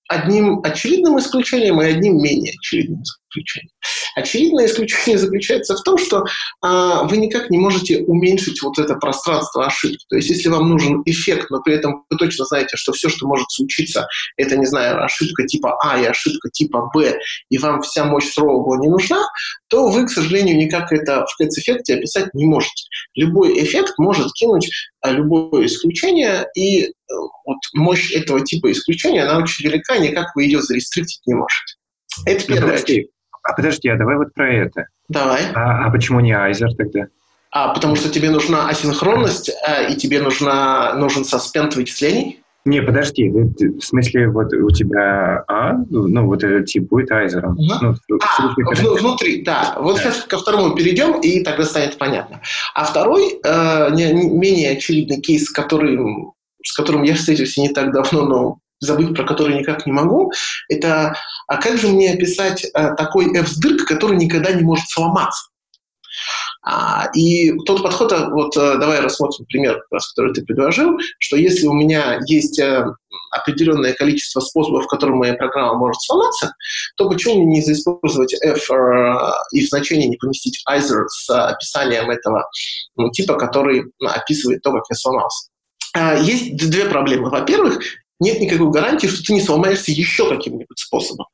одним очевидным исключением и одним менее очевидным исключением. Очевидное исключение заключается в том, что а, вы никак не можете уменьшить вот это пространство ошибки. То есть если вам нужен эффект, но при этом вы точно знаете, что все, что может случиться, это, не знаю, ошибка типа А и ошибка типа Б, и вам вся мощь Throw не нужна, то вы, к сожалению, никак это в кэц-эффекте описать не можете. Любой эффект может кинуть а, любое исключение, и э, вот мощь этого типа исключения, она очень велика, никак вы ее зарестриктить не можете. Это первое. А подожди, а давай вот про это. Давай. А, а почему не Айзер тогда? А, потому что тебе нужна асинхронность, а, и тебе нужна, нужен саспенд вычислений? Не, подожди, в смысле, вот у тебя А, ну, вот этот тип будет айзером. Угу. Ну, а, в, внутри, да. Вот да. сейчас ко второму перейдем, и тогда станет понятно. А второй, э, не, менее очевидный кейс, который, с которым я встретился не так давно, но забыть про который никак не могу, это а как же мне описать а, такой F-сдырк, который никогда не может сломаться? А, и тот подход, а, вот а, давай рассмотрим пример, который ты предложил, что если у меня есть а, определенное количество способов, в котором моя программа может сломаться, то почему мне не использовать f а, и в значение не поместить either с описанием этого ну, типа, который описывает то, как я сломался? Есть две проблемы. Во-первых, нет никакой гарантии, что ты не сломаешься еще каким-нибудь способом.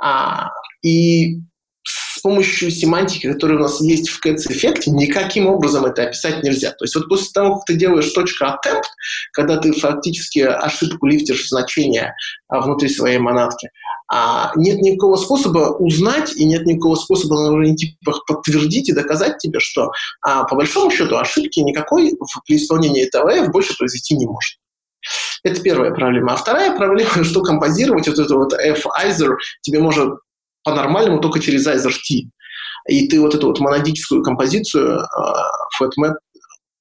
А, и с помощью семантики, которая у нас есть в Cats-эффекте, никаким образом это описать нельзя. То есть вот после того, как ты делаешь точка attempt, когда ты фактически ошибку лифтишь в значение а, внутри своей монадки, а, нет никакого способа узнать и нет никакого способа на уровне типах подтвердить и доказать тебе, что а, по большому счету ошибки никакой при исполнении F больше произвести не может. Это первая проблема. А вторая проблема, что композировать вот это вот F-Izer тебе может по-нормальному только через Izer T. И ты вот эту вот монадическую композицию э, FatMap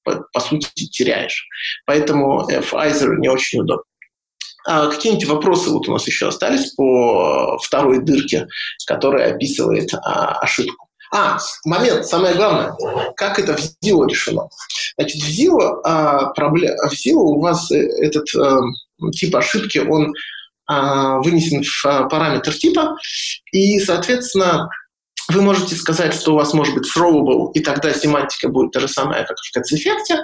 по, по сути теряешь. Поэтому F-Izer не очень удобно. А какие-нибудь вопросы вот у нас еще остались по второй дырке, которая описывает а, ошибку? А, момент, самое главное, как это в Zio решено. Значит, в Zio, а, проблем, в Zio у вас э, этот а, тип ошибки, он а, вынесен в а, параметр типа, и, соответственно, вы можете сказать, что у вас может быть throwable, и тогда семантика будет та же самая, как в CATS-эффекте.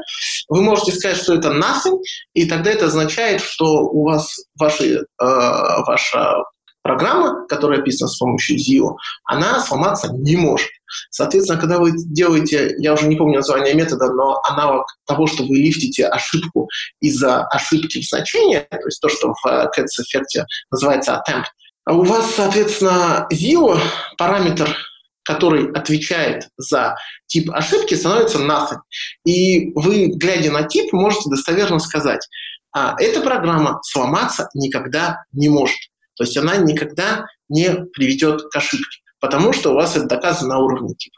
Вы можете сказать, что это nothing, и тогда это означает, что у вас ваши, э, ваша программа, которая описана с помощью ZIO, она сломаться не может. Соответственно, когда вы делаете, я уже не помню название метода, но аналог того, что вы лифтите ошибку из-за ошибки в значении, то есть то, что в Cats эффекте называется attempt, а у вас, соответственно, ZIO, параметр, который отвечает за тип ошибки, становится nothing. И вы, глядя на тип, можете достоверно сказать, а эта программа сломаться никогда не может. То есть она никогда не приведет к ошибке. потому что у вас это доказано на уровне типа.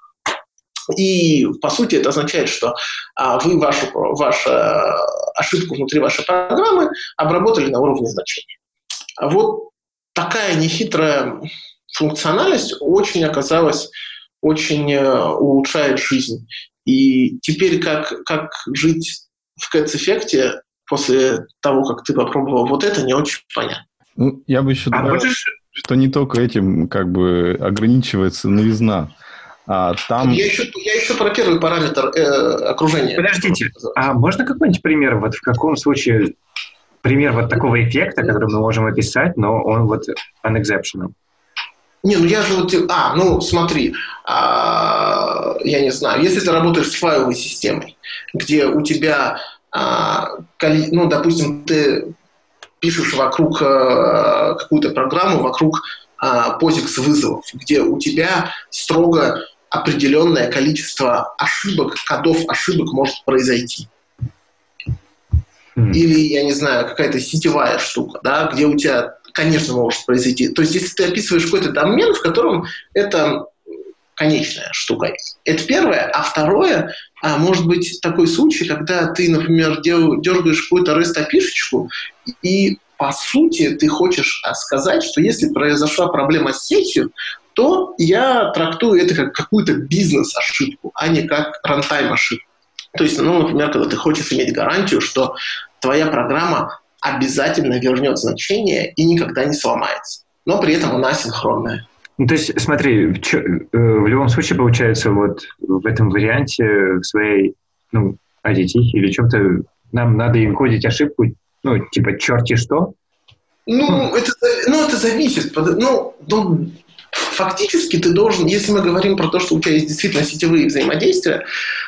И, по сути, это означает, что а, вы вашу, вашу ошибку внутри вашей программы обработали на уровне значения. А вот такая нехитрая функциональность очень оказалась, очень э, улучшает жизнь. И теперь как, как жить в Cats-эффекте после того, как ты попробовал вот это, не очень понятно. Ну, я бы еще а добавил, можешь... что не только этим как бы ограничивается новизна. А там... я, еще, я еще про первый параметр э, окружения. Подождите, а можно какой-нибудь пример, вот в каком случае пример вот такого эффекта, который мы можем описать, но он вот unexceptional? Не, ну я же вот... А, ну смотри, а, я не знаю, если ты работаешь с файловой системой, где у тебя, а, ну, допустим, ты пишешь вокруг а, какую-то программу, вокруг а, POSIX вызовов, где у тебя строго определенное количество ошибок, кодов ошибок может произойти. Mm. Или, я не знаю, какая-то сетевая штука, да, где у тебя, конечно, может произойти. То есть, если ты описываешь какой-то домен, в котором это конечная штука. Это первое. А второе, а может быть такой случай, когда ты, например, дел, дергаешь какую-то REST-опишечку, и по сути ты хочешь сказать, что если произошла проблема с сетью, то я трактую это как какую-то бизнес-ошибку, а не как рантайм-ошибку. То есть, ну, например, когда ты хочешь иметь гарантию, что твоя программа обязательно вернет значение и никогда не сломается, но при этом она синхронная. Ну, то есть, смотри, чё, э, в любом случае, получается, вот в этом варианте, в своей, ну, IDT или чем-то, нам надо инкодить ошибку, ну, типа, черти что? Ну, это, ну, это зависит. Ну, ну, фактически ты должен, если мы говорим про то, что у тебя есть действительно сетевые взаимодействия,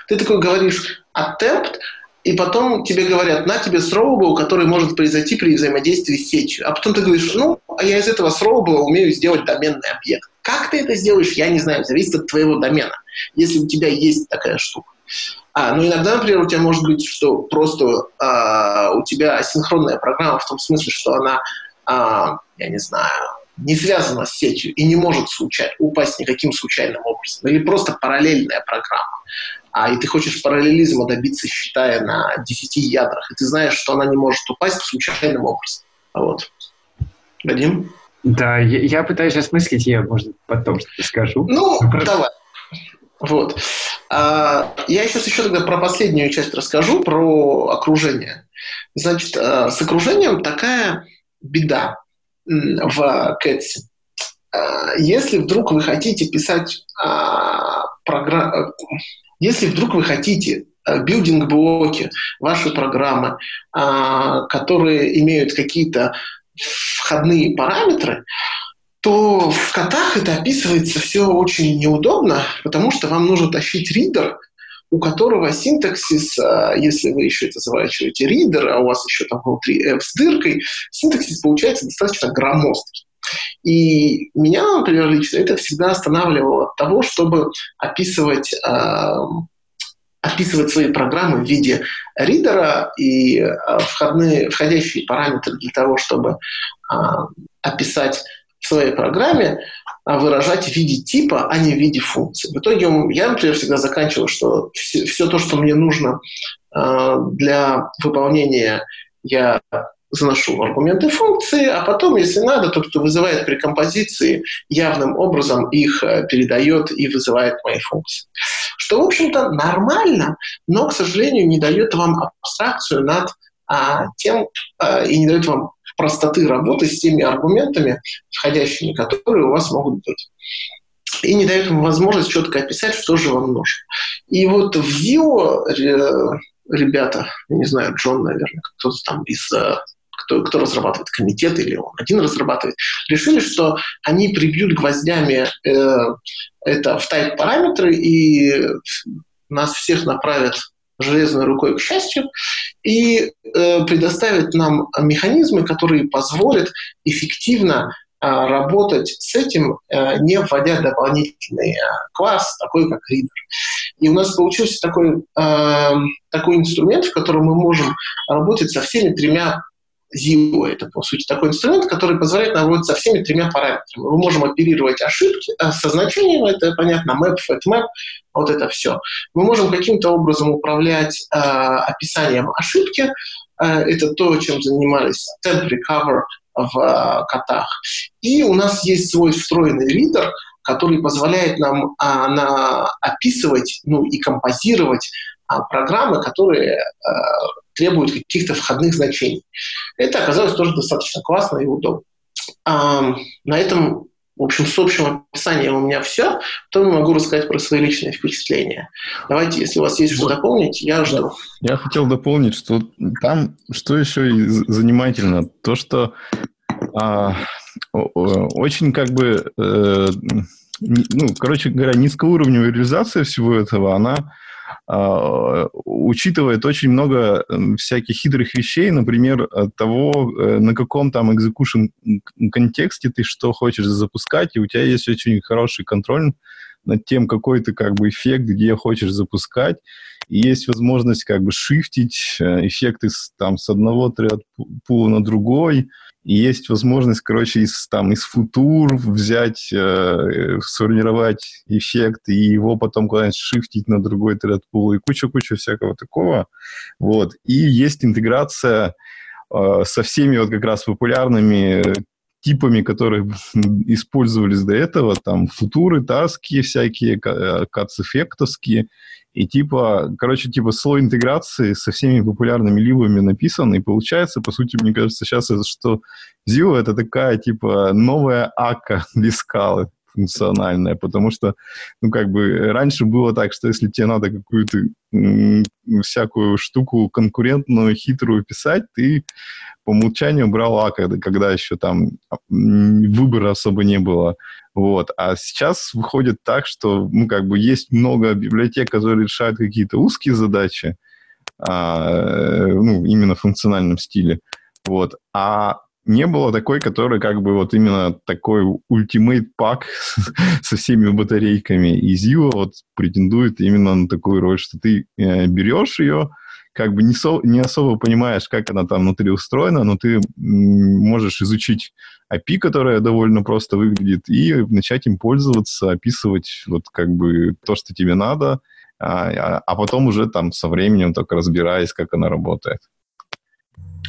ты такой говоришь attempt, и потом тебе говорят, на тебе throwable, который может произойти при взаимодействии с сетью. А потом ты говоришь, ну, а я из этого throwable умею сделать доменный объект. Как ты это сделаешь, я не знаю, зависит от твоего домена, если у тебя есть такая штука. А, ну, иногда, например, у тебя может быть, что просто а, у тебя асинхронная программа в том смысле, что она, а, я не знаю, не связана с сетью и не может случай, упасть никаким случайным образом. Или просто параллельная программа. А и ты хочешь параллелизма добиться, считая на 10 ядрах, и ты знаешь, что она не может упасть случайным образом. А вот. Вадим? Да, я, я пытаюсь осмыслить, я, может, потом что-то скажу. Ну, ну Просто... давай. Вот. А, я сейчас еще тогда про последнюю часть расскажу, про окружение. Значит, а, с окружением такая беда в Cats е. А, если вдруг вы хотите писать а, программу, если вдруг вы хотите а, билдинг-блоки, ваши программы, которые имеют какие-то входные параметры, то в котах это описывается все очень неудобно, потому что вам нужно тащить ридер, у которого синтаксис, а, если вы еще это заворачиваете ридер, а у вас еще там внутри F с дыркой, синтаксис получается достаточно громоздкий. И меня, например, лично это всегда останавливало от того, чтобы описывать э, описывать свои программы в виде ридера и э, входные, входящие параметры для того, чтобы э, описать в своей программе, а выражать в виде типа, а не в виде функции. В итоге я, например, всегда заканчивал, что все, все то, что мне нужно э, для выполнения, я заношу аргументы функции, а потом, если надо, тот, кто вызывает при композиции, явным образом их э, передает и вызывает мои функции. Что, в общем-то, нормально, но, к сожалению, не дает вам абстракцию над а, тем а, и не дает вам простоты работы с теми аргументами, входящими, которые у вас могут быть. И не дает вам возможность четко описать, что же вам нужно. И вот в Vue ребята, я не знаю, Джон, наверное, кто-то там из э, кто, кто разрабатывает комитет или он один разрабатывает, решили, что они прибьют гвоздями э, это в тайп параметры и нас всех направят железной рукой, к счастью, и э, предоставит нам механизмы, которые позволят эффективно э, работать с этим, э, не вводя дополнительный э, класс, такой как reader. И у нас получился такой, э, такой инструмент, в котором мы можем работать со всеми тремя ZIO – это, по сути, такой инструмент, который позволяет нам работать со всеми тремя параметрами. Мы можем оперировать ошибки э, со значением, это понятно, map, fatmap, вот это все. Мы можем каким-то образом управлять э, описанием ошибки, э, это то, чем занимались temp recover в э, котах. И у нас есть свой встроенный ридер, который позволяет нам а, на, описывать ну, и композировать а, программы, которые а, требуют каких-то входных значений. Это оказалось тоже достаточно классно и удобно. А, на этом, в общем, с общим описанием у меня все. То я могу рассказать про свои личные впечатления. Давайте, если у вас есть что дополнить, я жду. Я хотел дополнить, что там, что еще и занимательно, то, что а, очень как бы, э, ну, короче говоря, низкоуровневая реализация всего этого, она учитывает очень много всяких хитрых вещей, например, того, э, на каком там execution контексте ты что хочешь запускать, и у тебя есть очень хороший контроль над тем, какой ты как бы эффект, где хочешь запускать. И есть возможность как бы шифтить э, эффекты с, там, с одного пула на другой. Есть возможность, короче, из, там, из футур взять, э, сформировать эффект и его потом куда-нибудь шифтить на другой тред пул и куча-куча всякого такого. Вот. И есть интеграция э, со всеми вот как раз популярными типами, которые использовались до этого, там футуры, таски всякие, кац-эффектовские, и типа, короче, типа слой интеграции со всеми популярными либами написан, и получается, по сути, мне кажется, сейчас, что Zio это такая, типа, новая ака без скалы функциональная, потому что, ну, как бы, раньше было так, что если тебе надо какую-то всякую штуку конкурентную, хитрую писать, ты по умолчанию брал А, когда, когда еще там выбора особо не было. Вот. А сейчас выходит так, что, ну, как бы, есть много библиотек, которые решают какие-то узкие задачи, а, ну, именно в функциональном стиле. Вот. А не было такой, который как бы вот именно такой ультимейт пак со всеми батарейками. И Zio вот претендует именно на такую роль, что ты э, берешь ее, как бы не, со, не особо понимаешь, как она там внутри устроена, но ты можешь изучить API, которая довольно просто выглядит, и начать им пользоваться, описывать вот как бы то, что тебе надо, а, а, а потом уже там со временем только разбираясь, как она работает.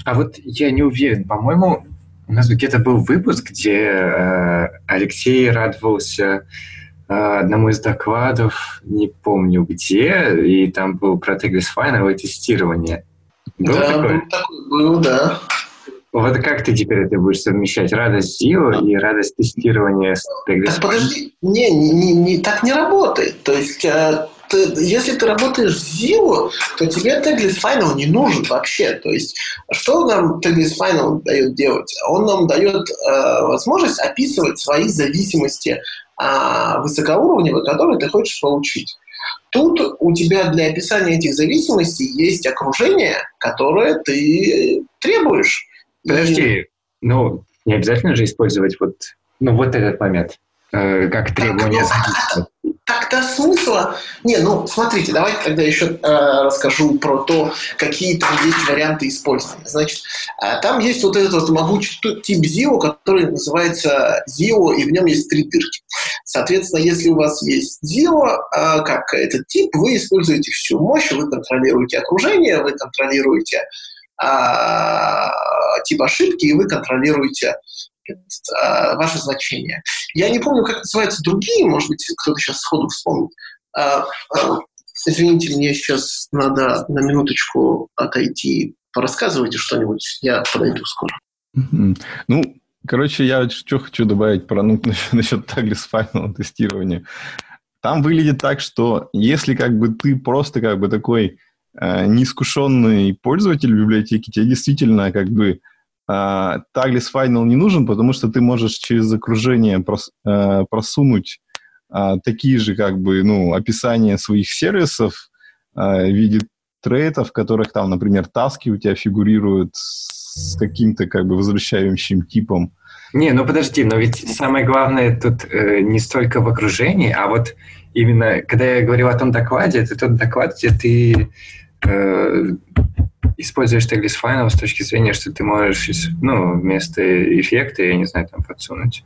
А вот я не уверен, по-моему, у нас где-то был выпуск, где э, Алексей радовался э, одному из докладов, не помню где, и там был про теглисфайновое тестирование. Было да, такое? Был такой, был, да. Вот как ты теперь это будешь совмещать? Радость Zio и радость тестирования с Так подожди, не, не, не, так не работает. То есть э, ты, если ты работаешь в Zio, то тебе Tagless Final не нужен вообще. То есть, что нам Tagless Final дает делать? Он нам дает э, возможность описывать свои зависимости э, высокоуровневые, которые ты хочешь получить. Тут у тебя для описания этих зависимостей есть окружение, которое ты требуешь. Подожди, ну, не обязательно же использовать вот, ну, вот этот момент, э, как требование так, Тогда смысла... Не, ну, смотрите, давайте тогда еще э, расскажу про то, какие там есть варианты использования. Значит, э, там есть вот этот вот могучий тип ZIO, который называется ZIO, и в нем есть три дырки. Соответственно, если у вас есть ZIO, э, как этот тип, вы используете всю мощь, вы контролируете окружение, вы контролируете э, тип ошибки, и вы контролируете ваше значение. Я не помню, как называются другие, может быть, кто-то сейчас сходу вспомнит. А, а, извините, мне сейчас надо на минуточку отойти. Порассказывайте что-нибудь, я подойду скоро. Ну, короче, я что хочу добавить про ну, насчет таглис файлового тестирования. Там выглядит так, что если как бы ты просто как бы такой э, неискушенный пользователь библиотеки, тебе действительно как бы Tagless Final не нужен, потому что ты можешь через окружение прос, э, просунуть а, такие же как бы ну, описания своих сервисов а, в виде трейтов, в которых там, например, таски у тебя фигурируют с каким-то как бы возвращающим типом. Не, ну подожди, но ведь самое главное тут э, не столько в окружении, а вот именно, когда я говорил о том докладе, это тот доклад, где ты э, используешь Tagless Final с точки зрения, что ты можешь, ну, вместо эффекта, я не знаю, там подсунуть,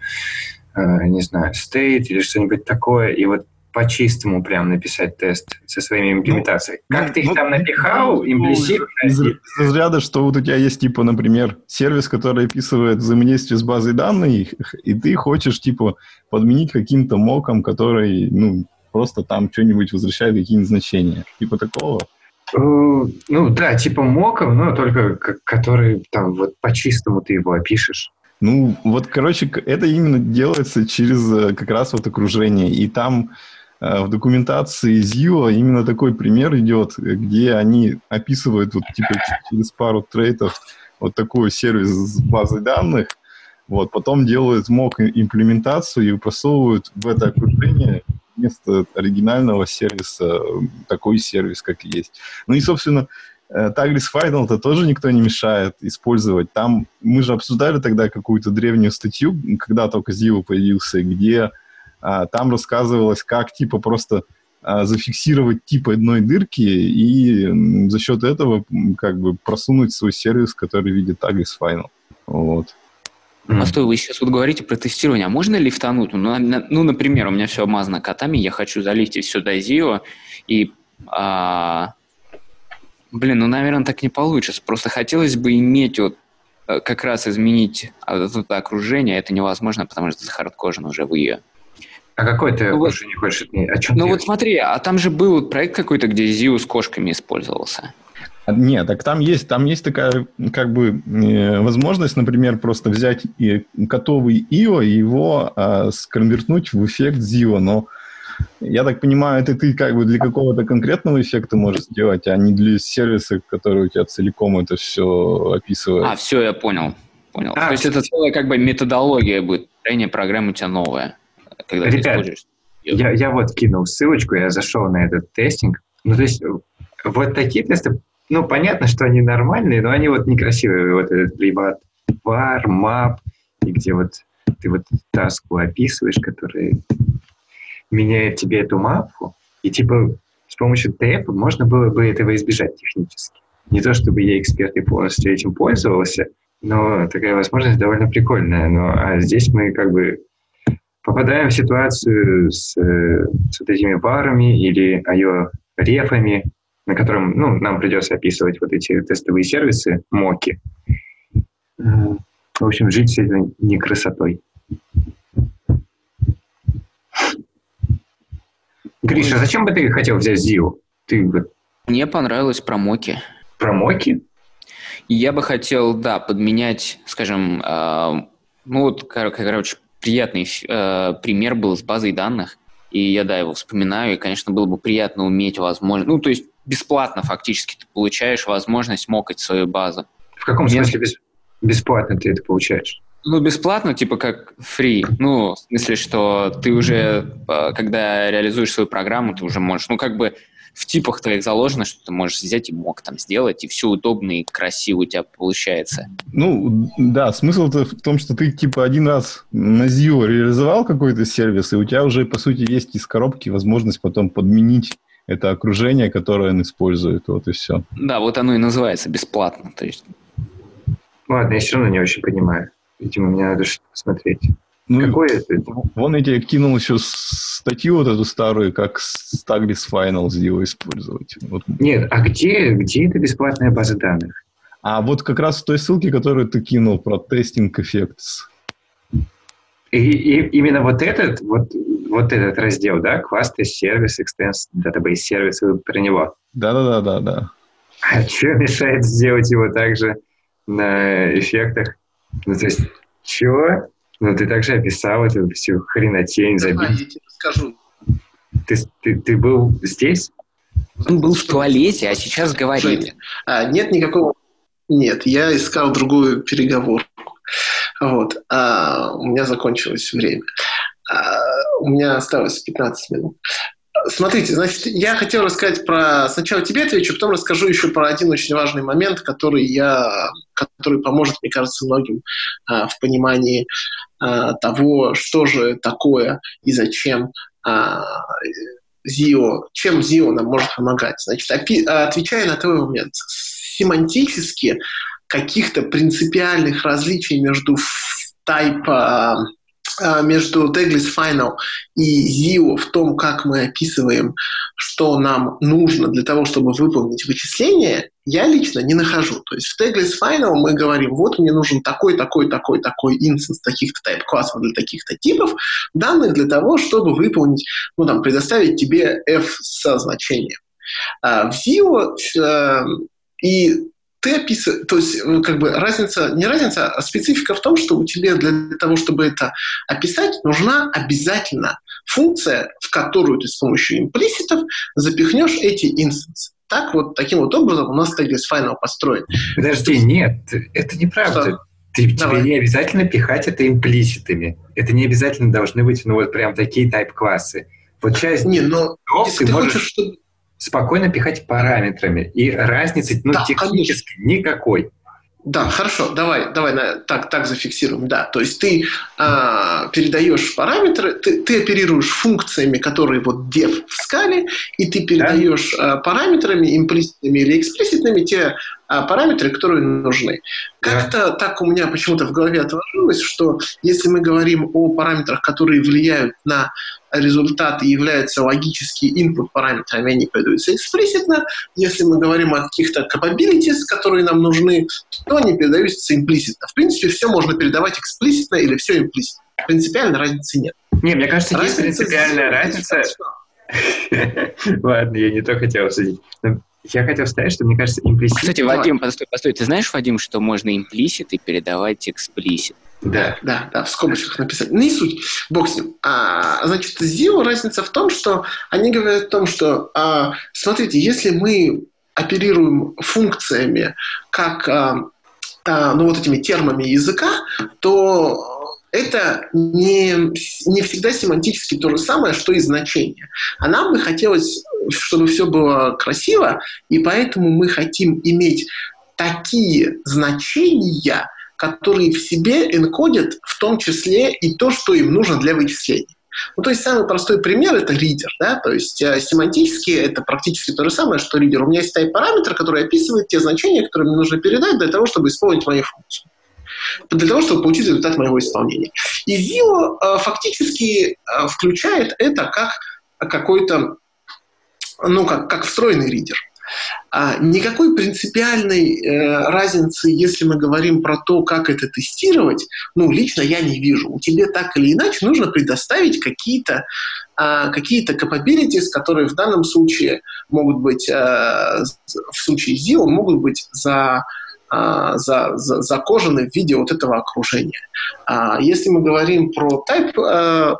э, не знаю, state или что-нибудь такое, и вот по-чистому прям написать тест со своими ну, имплементациями. Ну, как ну, ты их ну, там напихал, ну, имплисивно? Из, из разряда, что вот у тебя есть, типа, например, сервис, который описывает взаимодействие с базой данных, и ты хочешь, типа, подменить каким-то моком, который, ну, просто там что-нибудь возвращает, какие-нибудь значения. Типа такого. Э, ну да, типа моком, но только который там вот по-чистому ты его опишешь. Ну, вот, короче, это именно делается через э, как раз вот окружение. И там э, в документации Zio именно такой пример идет, где они описывают вот типа через пару трейтов вот такой сервис с базой данных, вот, потом делают мок имплементацию и просовывают в это окружение вместо оригинального сервиса такой сервис, как есть. Ну и, собственно, Tagless э, Final-то тоже никто не мешает использовать. Там мы же обсуждали тогда какую-то древнюю статью, когда только Zio появился, где а, там рассказывалось, как типа просто а, зафиксировать тип одной дырки и за счет этого как бы просунуть свой сервис, который видит Tagless Final. Вот. Mm. А стой, вы сейчас вот говорите про тестирование. А можно лифтануть? Ну, на, ну, например, у меня все обмазано котами, я хочу залифтить сюда Zio, и а, Блин, ну, наверное, так не получится. Просто хотелось бы иметь вот э, как раз изменить это окружение. Это невозможно, потому что это хардкожен уже в ее. А какой ты ну, окружение вот, хочешь? О чем ну вот смотри, а там же был проект какой-то, где Зиу с кошками использовался. А, нет, так там есть, там есть такая как бы э, возможность, например, просто взять и готовый IO и его э, сконвертнуть в эффект ZIO, но я так понимаю, это ты как бы для какого-то конкретного эффекта можешь сделать, а не для сервиса, который у тебя целиком это все описывает. А, все, я понял. Понял. А, То есть это целая как бы методология будет, строение программы у тебя новая, когда Ребят, ты используешь. Я, я вот кинул ссылочку, я зашел на этот тестинг. Ну, то есть вот такие тесты, ну, понятно, что они нормальные, но они вот некрасивые. Вот этот либо var, map, и где вот ты вот таску описываешь, который меняет тебе эту мапу, и типа с помощью ТЭП можно было бы этого избежать технически. Не то чтобы я эксперт и полностью этим пользовался, но такая возможность довольно прикольная. Но, а здесь мы как бы попадаем в ситуацию с, с вот этими парами или IO рефами, на котором ну, нам придется описывать вот эти тестовые сервисы, моки. В общем, жить с этим не красотой. Гриша, а зачем бы ты хотел взять Зиу? Ты... Мне понравилось про моки. Про моки? Я бы хотел, да, подменять, скажем, э, ну вот, короче, приятный э, пример был с базой данных, и я, да, его вспоминаю, и, конечно, было бы приятно уметь возможность, ну, то есть бесплатно фактически ты получаешь возможность мокать свою базу. В каком смысле без, бесплатно ты это получаешь? Ну, бесплатно, типа как free. Ну, в смысле, что ты уже, э, когда реализуешь свою программу, ты уже можешь, ну, как бы в типах твоих заложено, что ты можешь взять и мог там сделать, и все удобно и красиво у тебя получается. Ну, да, смысл-то в том, что ты, типа, один раз на Zio реализовал какой-то сервис, и у тебя уже, по сути, есть из коробки возможность потом подменить это окружение, которое он использует, вот и все. Да, вот оно и называется бесплатно, то есть. Ладно, я все равно не очень понимаю. Видимо, мне надо что-то посмотреть. Ну, Какой это? Вон я тебе кинул еще статью вот эту старую, как Staglis Final его использовать. Вот. Нет, а где, где эта бесплатная база данных? А вот как раз в той ссылке, которую ты кинул про тестинг эффектс. И, и именно вот этот, вот, вот этот раздел, да, класс сервис, extends database сервис, вы про него? Да-да-да. да. А что мешает сделать его также на эффектах? Ну, то есть, чего? Ну, ты также описал эту всю хренотень. Забить. Я тебе расскажу. Ты, ты, ты был здесь? Он был в туалете, а сейчас говорит. А, нет никакого... Нет, я искал другую переговорку. Вот. А, у меня закончилось время. А, у меня осталось 15 минут. Смотрите, значит, я хотел рассказать про... Сначала тебе отвечу, потом расскажу еще про один очень важный момент, который, я... который поможет, мне кажется, многим а, в понимании а, того, что же такое и зачем а, ZIO, чем ZIO нам может помогать. Значит, опи... отвечая на твой момент, семантически каких-то принципиальных различий между type а, а, между Tagless Final и Zio в том, как мы описываем, что нам нужно для того, чтобы выполнить вычисление, я лично не нахожу. То есть в Tagless Final мы говорим, вот мне нужен такой, такой, такой, такой инстанс таких-то тайп классов для таких-то типов данных для того, чтобы выполнить, ну там, предоставить тебе f со значением. А в Zio э, и ты описываешь, то есть ну, как бы разница, не разница, а специфика в том, что у тебя для того, чтобы это описать, нужна обязательно функция, в которую ты с помощью имплиситов запихнешь эти инстансы. Так вот, таким вот образом у нас Tagless Final построен. Подожди, есть... нет, это неправда. Что? Ты, тебе не обязательно пихать это имплиситами. Это не обязательно должны быть, ну, вот прям такие тайп-классы. Вот часть не, но если ты можешь... хочешь, чтобы спокойно пихать параметрами. И разницы ну, да, технически конечно. никакой. Да, хорошо, давай, давай на, так, так зафиксируем, да. То есть ты э, передаешь параметры, ты, ты оперируешь функциями, которые вот def в скале, и ты передаешь да. э, параметрами, имплиситными или эксплиситными, те э, параметры, которые нужны. Как-то да. так у меня почему-то в голове отложилось, что если мы говорим о параметрах, которые влияют на результаты являются логически input параметрами, они передаются эксплиситно. Если мы говорим о каких-то capabilities, которые нам нужны, то они передаются имплиситно. В принципе, все можно передавать эксплиситно или все имплиситно. Принципиально разницы нет. Не, мне кажется, разница есть принципиальная разница. Ладно, я не то хотел обсудить. Я хотел сказать, что мне кажется, имплисит... Кстати, Вадим, постой, постой, ты знаешь, Вадим, что можно имплисит и передавать эксплисит? Да, да, да, в скобочках написать. Не суть, бог с ним. А, значит, Zio разница в том, что они говорят о том, что, а, смотрите, если мы оперируем функциями, как, а, а, ну, вот этими термами языка, то это не, не всегда семантически то же самое, что и значение. А нам бы хотелось, чтобы все было красиво, и поэтому мы хотим иметь такие значения, которые в себе энкодят в том числе и то, что им нужно для вычисления. Ну, то есть самый простой пример — это ридер, да, то есть э, семантически это практически то же самое, что ридер. У меня есть type параметр, который описывает те значения, которые мне нужно передать для того, чтобы исполнить мою функцию для того, чтобы получить результат моего исполнения. И Zio э, фактически э, включает это как какой-то, ну, как, как встроенный ридер. А никакой принципиальной э, разницы, если мы говорим про то, как это тестировать, ну, лично я не вижу. У тебя так или иначе нужно предоставить какие-то э, какие-то capabilities, которые в данном случае могут быть, э, в случае ZIO, могут быть за а, за, за, закожены в виде вот этого окружения. А если мы говорим про type, э,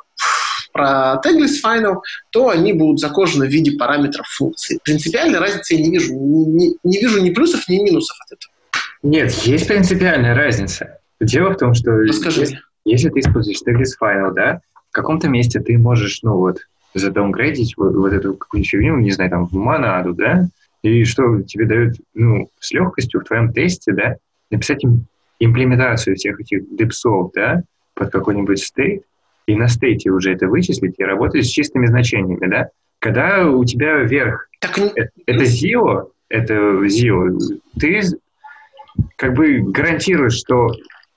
про tagless final, то они будут закожены в виде параметров функции. Принципиальной разницы я не вижу. Не, не вижу ни плюсов, ни минусов от этого. Нет, есть принципиальная разница. Дело в том, что Расскажи. если, если ты используешь tagless file, да, в каком-то месте ты можешь, ну вот, задаунгрейдить вот, вот эту какую-нибудь фигню, не знаю, там, в монаду, да, и что тебе дают, ну, с легкостью в твоем тесте, да, написать им имплементацию всех этих дипсов, да, под какой-нибудь стейт, и на стейте уже это вычислить и работать с чистыми значениями, да. Когда у тебя вверх так... это, это ZIO, это ZIO, ты как бы гарантируешь, что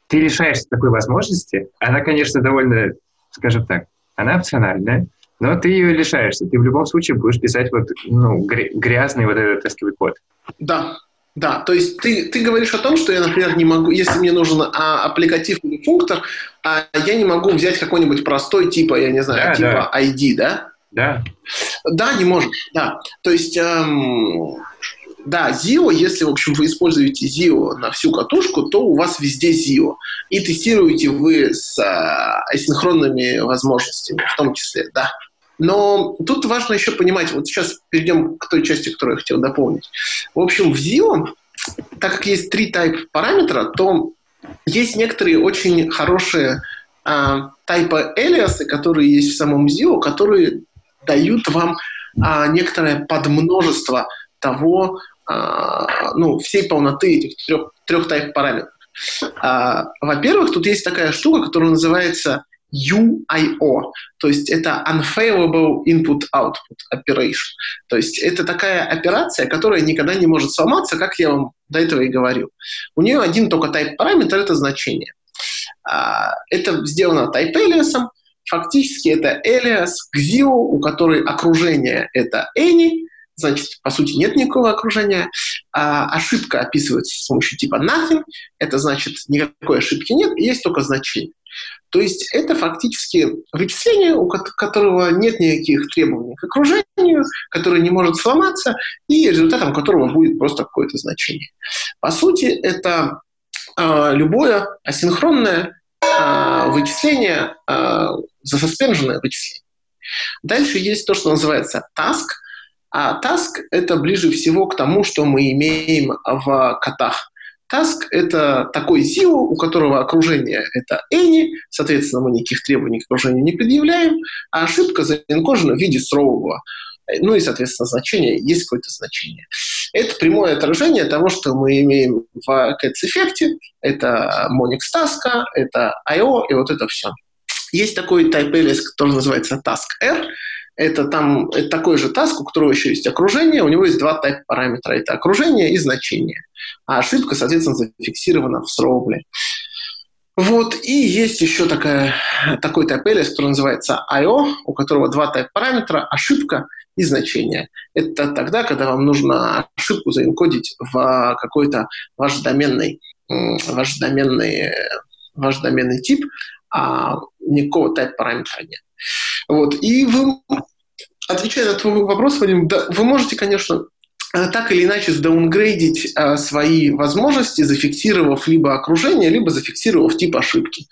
ты лишаешься такой возможности. Она, конечно, довольно, скажем так, она опциональная, но ты ее лишаешься. Ты в любом случае будешь писать вот, ну, грязный вот этот тестовый код. Да, да, то есть ты, ты говоришь о том, что я, например, не могу, если мне нужен а, аппликатив или функтор, а я не могу взять какой-нибудь простой типа, я не знаю, да, типа да. ID, да? Да. Да, не можешь, да. То есть, эм, да, ZIO, если, в общем, вы используете ZIO на всю катушку, то у вас везде ZIO. И тестируете вы с э, асинхронными возможностями в том числе, да. Но тут важно еще понимать, вот сейчас перейдем к той части, которую я хотел дополнить. В общем, в ZIO, так как есть три тайп параметра, то есть некоторые очень хорошие а, тайпа элиасы, которые есть в самом ZIO, которые дают вам а, некоторое подмножество того, а, ну, всей полноты этих трех, трех тайп параметров. А, во-первых, тут есть такая штука, которая называется UIO, то есть это Unfailable Input-Output Operation. То есть это такая операция, которая никогда не может сломаться, как я вам до этого и говорил. У нее один только type параметр – это значение. А, это сделано type alias, фактически это alias к zio, у которой окружение – это any, значит, по сути, нет никакого окружения. А ошибка описывается с помощью типа nothing, это значит, никакой ошибки нет, есть только значение. То есть это фактически вычисление, у которого нет никаких требований к окружению, которое не может сломаться, и результатом которого будет просто какое-то значение. По сути, это э, любое асинхронное э, вычисление, э, засуспенженное вычисление. Дальше есть то, что называется task. А task — это ближе всего к тому, что мы имеем в котах. Task — это такой ZIO, у которого окружение — это any, соответственно, мы никаких требований к окружению не предъявляем, а ошибка заинкожена в виде срового. Ну и, соответственно, значение, есть какое-то значение. Это прямое отражение того, что мы имеем в Cats-эффекте. Это Monix Task, это I.O. и вот это все. Есть такой type alias, который называется task R, это там это такой же таск, у которого еще есть окружение, у него есть два тайп параметра. Это окружение и значение. А ошибка, соответственно, зафиксирована в сроубле. Вот, и есть еще такая, такой type alias, который называется I.O., у которого два тайп параметра, ошибка и значение. Это тогда, когда вам нужно ошибку заинкодить в какой-то ваш доменный, ваш доменный, ваш доменный тип, а никакого type параметра нет. Вот. И вы, отвечая на твой вопрос, Вадим, да, вы можете, конечно, э, так или иначе сдаунгрейдить а, свои возможности, зафиксировав либо окружение, либо зафиксировав тип ошибки.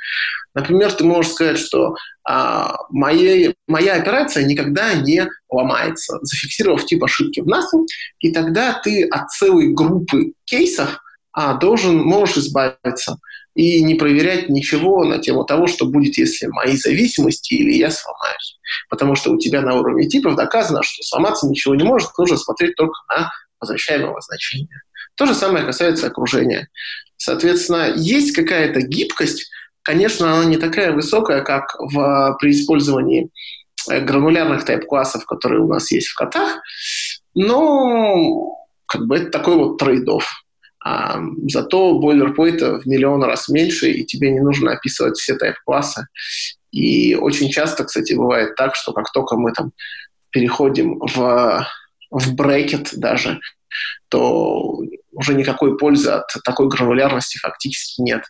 Например, ты можешь сказать, что а, моя, моя операция никогда не ломается, зафиксировав тип ошибки в нас, и тогда ты от целой группы кейсов а, должен, можешь избавиться и не проверять ничего на тему того, что будет, если мои зависимости или я сломаюсь. Потому что у тебя на уровне типов доказано, что сломаться ничего не может, нужно смотреть только на возвращаемого значения. То же самое касается окружения. Соответственно, есть какая-то гибкость, конечно, она не такая высокая, как в, при использовании э, гранулярных тайп-классов, которые у нас есть в котах, но как бы это такой вот trade-off. А, зато бойлерплейта в миллион раз меньше, и тебе не нужно описывать все тайп-классы. И очень часто, кстати, бывает так, что как только мы там переходим в, в брекет даже, то уже никакой пользы от такой гранулярности фактически нет.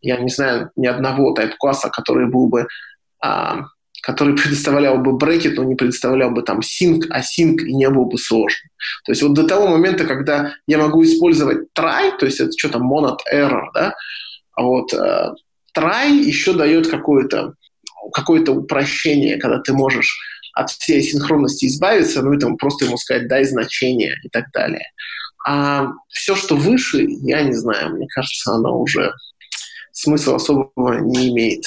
Я не знаю ни одного тайп-класса, который был бы а, который предоставлял бы брекет, но не предоставлял бы там sync, async и не был бы сложным. То есть вот до того момента, когда я могу использовать try, то есть это что то monad error, да, а вот э, try еще дает какое-то какое-то упрощение, когда ты можешь от всей синхронности избавиться, ну и там просто ему сказать дай значение и так далее. А все, что выше, я не знаю, мне кажется, оно уже смысла особого не имеет.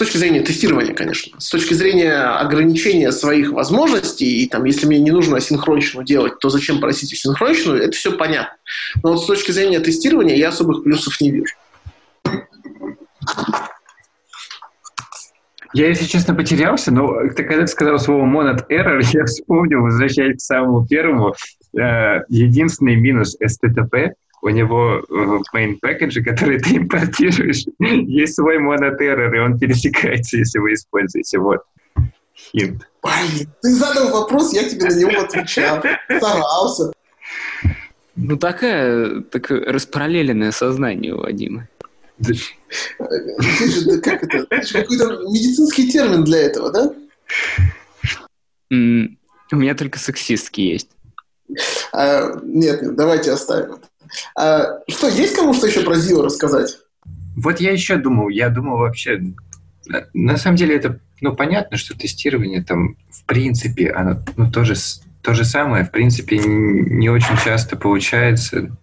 Точки зрения тестирования, конечно. С точки зрения ограничения своих возможностей, и там, если мне не нужно асинхроничную делать, то зачем просить асинхроничную, это все понятно. Но вот с точки зрения тестирования я особых плюсов не вижу. Я, если честно, потерялся, но ты когда сказал слово monad error, я вспомнил, возвращаясь к самому первому, э, единственный минус STTP у него в main package, который ты импортируешь, есть свой монотеррор, и он пересекается, если вы используете. Вот. Хинт. Блин, ты задал вопрос, я тебе на него отвечал. Старался. Ну, такая, такое распараллеленное сознание у Вадима. Да, как это? Какой-то медицинский термин для этого, да? У меня только сексистки есть. А, нет, нет, давайте оставим это. А, что, есть кому что еще про Зио рассказать? Вот я еще думал, я думал вообще, на самом деле это, ну, понятно, что тестирование там, в принципе, оно, ну, тоже, то же самое, в принципе, не очень часто получается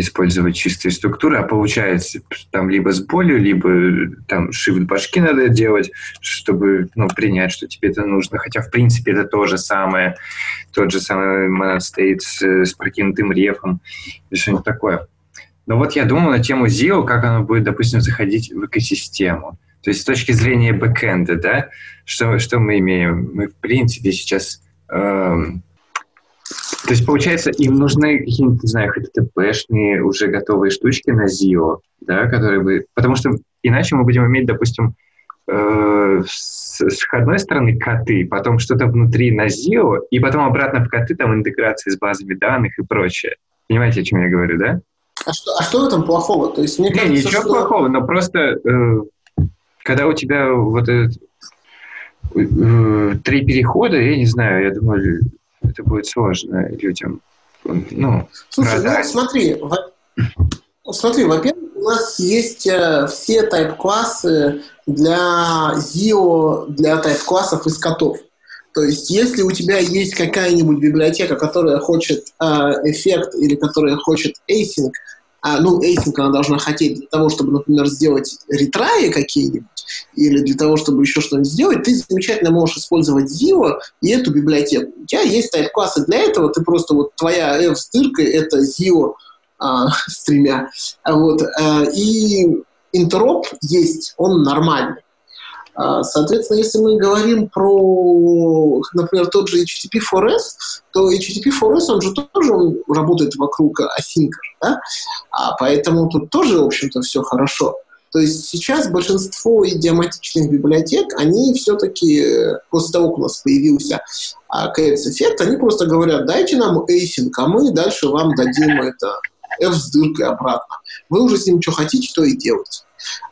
использовать чистые структуры, а получается там либо с болью, либо там shift башки надо делать, чтобы ну, принять, что тебе это нужно. Хотя, в принципе, это то же самое, тот же самый моностейт с, с прокинутым рефом или что-нибудь такое. Но вот я думал на тему ZIO, как оно будет, допустим, заходить в экосистему. То есть с точки зрения бэкэнда, да, что, что мы имеем? Мы, в принципе, сейчас... Эм, то есть, получается, им нужны какие-нибудь, не знаю, HTTP-шные уже готовые штучки на ZIO, да, которые бы... Потому что иначе мы будем иметь, допустим, э, с, с одной стороны коты, потом что-то внутри на ZIO, и потом обратно в коты, там интеграция с базами данных и прочее. Понимаете, о чем я говорю, да? А что, а что в этом плохого? То есть, мне Не, кажется, ничего что... плохого, но просто э, когда у тебя вот этот, э, три перехода, я не знаю, я думаю, это будет сложно людям. Ну, Слушай, продать. ну смотри, во... смотри, во-первых, у нас есть э, все тайп-классы для ZIO, для тайп-классов из котов. То есть, если у тебя есть какая-нибудь библиотека, которая хочет э, эффект или которая хочет async, а, ну, async она должна хотеть для того, чтобы, например, сделать ретраи какие-нибудь, или для того, чтобы еще что-нибудь сделать, ты замечательно можешь использовать Zio и эту библиотеку. У тебя есть тайп-классы для этого, ты просто вот твоя F с дыркой — это Zio а, с тремя. А вот, а, и интероп есть, он нормальный. А, соответственно, если мы говорим про, например, тот же HTTP4S, то HTTP4S, он же тоже он работает вокруг async, да? а поэтому тут тоже, в общем-то, все хорошо. То есть сейчас большинство идиоматичных библиотек, они все-таки, после того, как у нас появился KS-эффект, они просто говорят, дайте нам async, а мы дальше вам дадим это F с дыркой обратно. Вы уже с ним что хотите, то и делайте.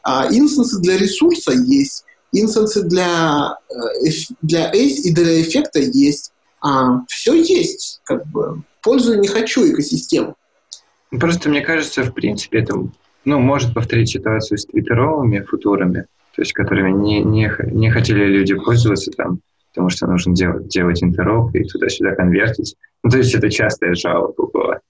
А инстансы для ресурса есть инстансы для, э, для ACE и для эффекта есть. А, все есть, как бы. Пользую не хочу экосистему. Просто мне кажется, в принципе, это ну, может повторить ситуацию с твиттеровыми футурами, то есть которыми не, не, не хотели люди пользоваться там, потому что нужно делать, делать интероп и туда-сюда конвертить. Ну, то есть это частая жалоба была.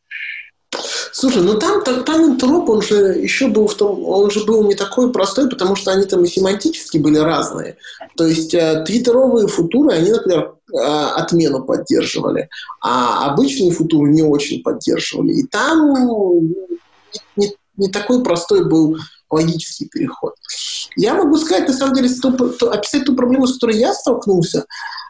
Слушай, ну там, там, там интероп, он же еще был в том, он же был не такой простой, потому что они там и семантически были разные. То есть э, твиттеровые футуры, они, например, э, отмену поддерживали, а обычные футуры не очень поддерживали. И там не, не такой простой был логический переход. Я могу сказать, на самом деле, ту, ту, описать ту проблему, с которой я столкнулся.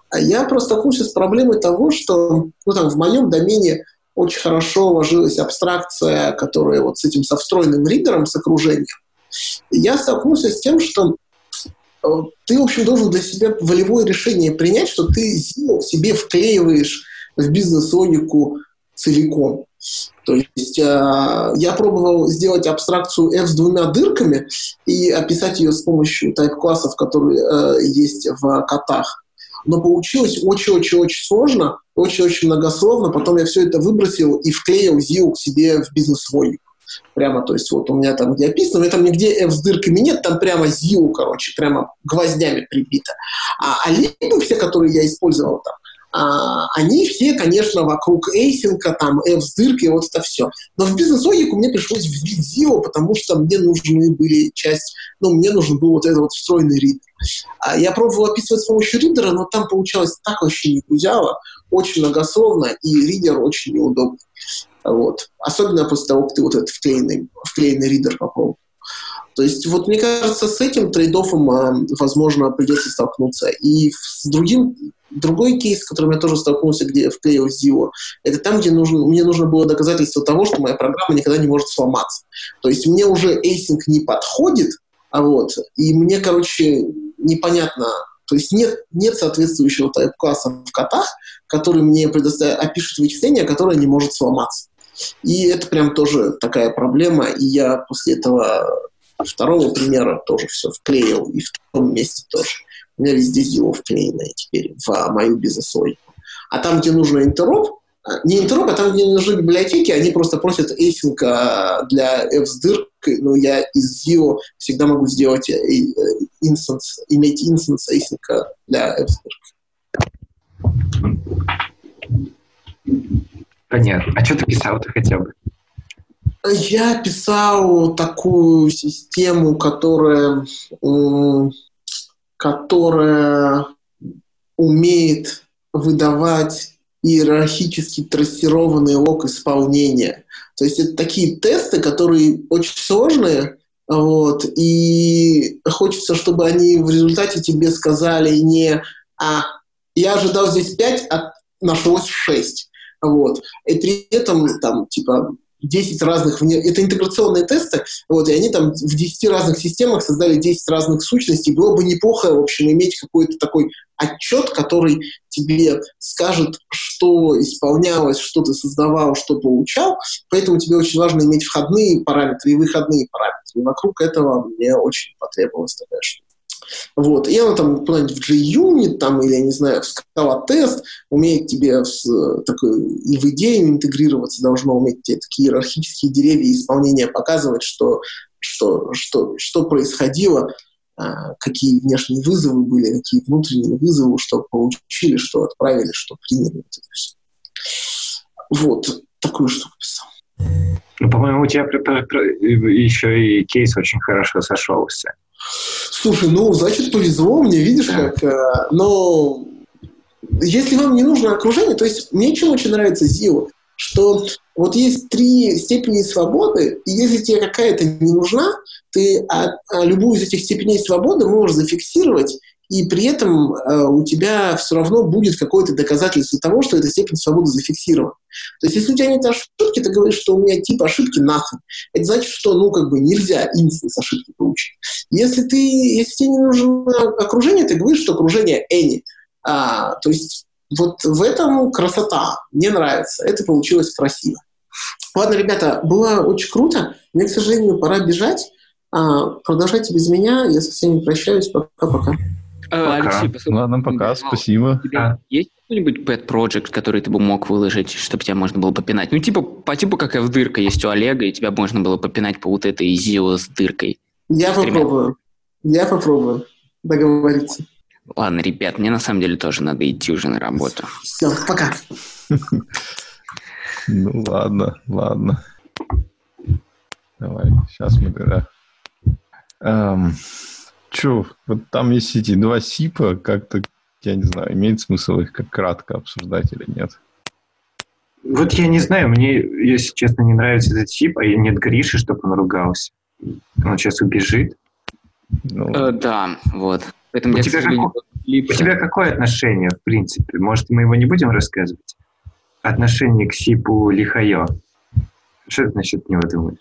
А я просто столкнулся с проблемой того, что ну, там, в моем домене очень хорошо ложилась абстракция, которая вот с этим со встроенным ридером, с окружением. Я столкнулся с тем, что э, ты, в общем, должен для себя волевое решение принять, что ты себе вклеиваешь в бизнес-логику целиком. То есть э, я пробовал сделать абстракцию F с двумя дырками и описать ее с помощью тайп-классов, которые э, есть в котах но получилось очень-очень-очень сложно, очень-очень многословно. Потом я все это выбросил и вклеил ZIO к себе в бизнес-войник. Прямо, то есть вот у меня там, где описано, у меня там нигде F с дырками нет, там прямо ZIO, короче, прямо гвоздями прибито. А, а либо все, которые я использовал там, они все, конечно, вокруг эйсинга, там, F с дыркой, вот это все. Но в бизнес-логику мне пришлось вбить ZIO, потому что мне нужны были часть, ну, мне нужен был вот этот вот встроенный ридер. А я пробовал описывать с помощью ридера, но там получалось так вообще не гузяло, очень многословно, и ридер очень неудобный. Вот. Особенно после того, как ты вот этот вклеенный, вклеенный ридер попробовал. То есть вот мне кажется, с этим трейдофом, э, возможно, придется столкнуться. И с другим, другой кейс, с которым я тоже столкнулся, где я вклеил ZIO, это там, где нужно, мне нужно было доказательство того, что моя программа никогда не может сломаться. То есть мне уже async не подходит, а вот, и мне, короче, непонятно, то есть нет, нет соответствующего тайп-класса в котах, который мне предоставит, опишет вычисление, которое не может сломаться. И это прям тоже такая проблема, и я после этого второго примера тоже все вклеил, и в том месте тоже. У меня везде ZIO вклеенное теперь в мою бизнес-логику. А там, где нужно интероп, а, не интероп, а там, где нужны библиотеки, они просто просят async для F с дыркой, но я из Zio всегда могу сделать инстанс, э, иметь инстанс async для F с дыркой. Понятно. А что ты писал-то хотя бы? Я писал такую систему, которая, которая умеет выдавать иерархически трассированный лог исполнения. То есть это такие тесты, которые очень сложные, вот, и хочется, чтобы они в результате тебе сказали не «а я ожидал здесь 5, а нашлось 6». Вот. И при этом там, типа, 10 разных... Это интеграционные тесты, вот, и они там в 10 разных системах создали 10 разных сущностей. Было бы неплохо, в общем, иметь какой-то такой отчет, который тебе скажет, что исполнялось, что ты создавал, что получал. Поэтому тебе очень важно иметь входные параметры и выходные параметры. И вокруг этого мне очень потребовалась такая штука. Вот. И оно там куда-нибудь в JUnit там, или, я не знаю, в тест умеет тебе в, такой, и в идею интегрироваться, должно уметь тебе такие иерархические деревья исполнения показывать, что, что, что, что происходило, а, какие внешние вызовы были, какие внутренние вызовы, что получили, что отправили, что приняли. Вот такую штуку писал. Ну, по-моему, у тебя еще и кейс очень хорошо сошелся. Слушай, ну, значит, повезло мне, видишь, как... Э, но если вам не нужно окружение, то есть мне чем очень нравится Zio, что вот есть три степени свободы, и если тебе какая-то не нужна, ты а, а любую из этих степеней свободы можешь зафиксировать и при этом э, у тебя все равно будет какое-то доказательство того, что эта степень свободы зафиксирована. То есть, если у тебя нет ошибки, ты говоришь, что у меня тип ошибки nothing. Это значит, что, ну, как бы нельзя инстанс ошибки получить. Если, ты, если тебе не нужно окружение, ты говоришь, что окружение any. А, то есть, вот в этом красота. Мне нравится. Это получилось красиво. Ладно, ребята, было очень круто. Мне, к сожалению, пора бежать. А, продолжайте без меня. Я со всеми прощаюсь. Пока-пока. Пока. Алексей, посыл... Ладно, пока, спасибо. У тебя есть какой-нибудь pet project, который ты бы мог выложить, чтобы тебя можно было попинать? Ну, типа, по типу, как в дырка есть у Олега, и тебя можно было попинать по вот этой Зио с дыркой. Я попробую. Я попробую договориться. Ладно, ребят, мне на самом деле тоже надо идти уже на работу. Все, пока. Ну ладно, ладно. Давай, сейчас мы тогда. Че, вот там есть эти два СИПа, как-то, я не знаю, имеет смысл их как кратко обсуждать или нет? Вот я не знаю, мне, если честно, не нравится этот СИП, а нет Гриши, чтобы он ругался. Он сейчас убежит. Ну... Э, да, вот. Поэтому у, тебя как... у тебя какое отношение, в принципе? Может, мы его не будем рассказывать? Отношение к СИПу Лихайо. Что ты насчет него думаешь?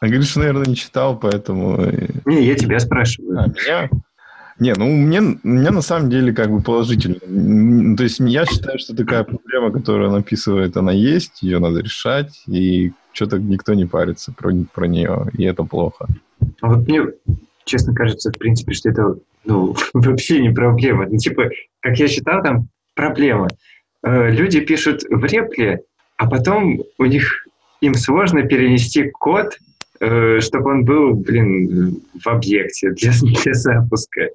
А Гриша, наверное, не читал, поэтому... Не, я тебя спрашиваю. А, меня? Не, ну, мне, мне на самом деле как бы положительно. То есть я считаю, что такая проблема, которую она описывает, она есть, ее надо решать, и что-то никто не парится про, про нее, и это плохо. А вот мне, честно кажется, в принципе, что это ну, вообще не проблема. Ну, типа, как я считал, там проблема. Э, люди пишут в репле, а потом у них им сложно перенести код, э, чтобы он был, блин, в объекте для, для запуска.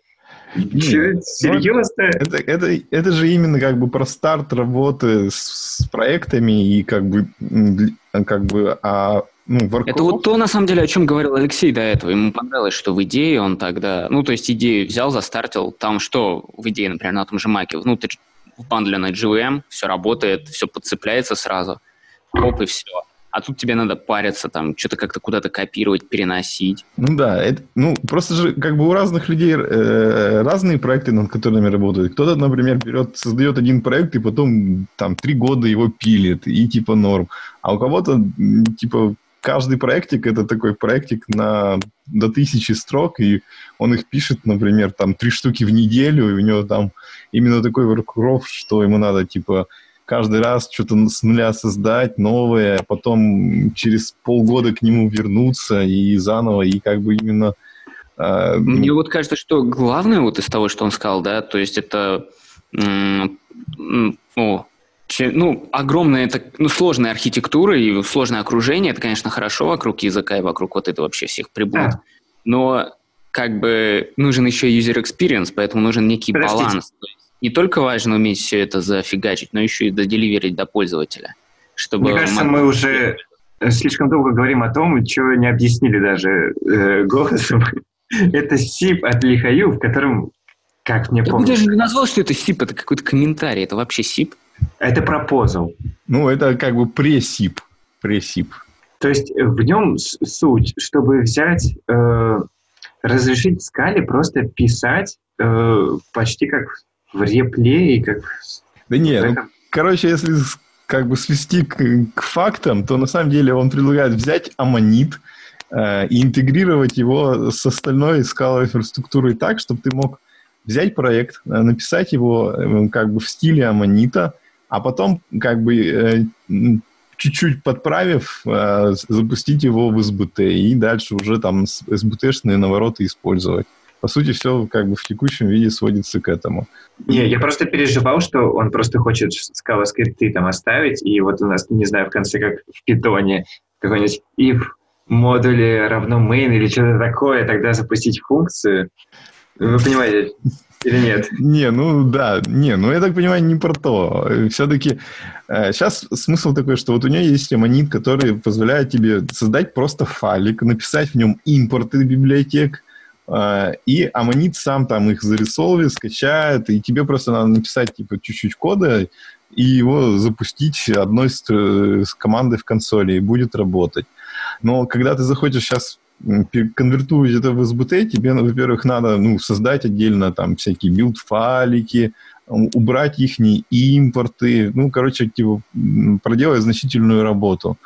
Че, ну, серьезно? Это, это, это же именно как бы про старт работы с, с проектами и как бы, как бы а ну. Это вот то, на самом деле, о чем говорил Алексей до этого. Ему понравилось, что в идее он тогда... Ну, то есть идею взял, застартил. Там что в идее, например, на том же маке? Внутрь вбандленный GVM, все работает, все подцепляется сразу. Оп, и все а тут тебе надо париться, там, что-то как-то куда-то копировать, переносить. Ну да, это, ну просто же как бы у разных людей э, разные проекты, над которыми работают. Кто-то, например, берет, создает один проект и потом там три года его пилит, и типа норм. А у кого-то типа каждый проектик это такой проектик на до тысячи строк, и он их пишет, например, там три штуки в неделю, и у него там именно такой workflow, что ему надо типа каждый раз что-то с нуля создать новое, а потом через полгода к нему вернуться и заново, и как бы именно... Э, Мне вот кажется, что главное вот из того, что он сказал, да, то есть это ну, ну, огромная, это, ну, сложная архитектура и сложное окружение, это, конечно, хорошо вокруг языка и вокруг вот этого вообще всех приборов, да. но как бы нужен еще user experience, поэтому нужен некий Простите. баланс. Не только важно уметь все это зафигачить, но еще и доделиверить до пользователя. Чтобы Мне кажется, мы уже слишком долго говорим о том, чего не объяснили даже э, голосом. это СИП от Лихаю, в котором, как мне помню... Ты даже не назвал, что это СИП, это какой-то комментарий, это вообще СИП? Это пропозал. Ну, это как бы пресип. Пресип. То есть в нем суть, чтобы взять, э, разрешить скале просто писать э, почти как в репле и как... Да нет, ну, короче, если как бы свести к, к фактам, то на самом деле он предлагает взять аммонит э, и интегрировать его с остальной скаловой инфраструктурой так, чтобы ты мог взять проект, э, написать его э, как бы в стиле аммонита, а потом как бы э, чуть-чуть подправив, э, запустить его в SBT и дальше уже там SBT-шные навороты использовать. По сути, все как бы в текущем виде сводится к этому. Не, я просто переживал, что он просто хочет скала-скрипты там оставить, и вот у нас, не знаю, в конце, как в питоне, какой-нибудь if модуле равно main или что-то такое, тогда запустить функцию. Вы понимаете, или нет? Не, ну да, не, ну я так понимаю, не про то. Все-таки э, сейчас смысл такой, что вот у нее есть монит, который позволяет тебе создать просто файлик, написать в нем импорты библиотек, и Аммонит сам там их зарисовывает, скачает, и тебе просто надо написать типа чуть-чуть кода и его запустить одной с, э, с командой в консоли, и будет работать. Но когда ты захочешь сейчас конвертуешь это в SBT, тебе, во-первых, надо ну, создать отдельно там всякие билд-файлики, убрать их импорты, ну, короче, типа, проделать значительную работу.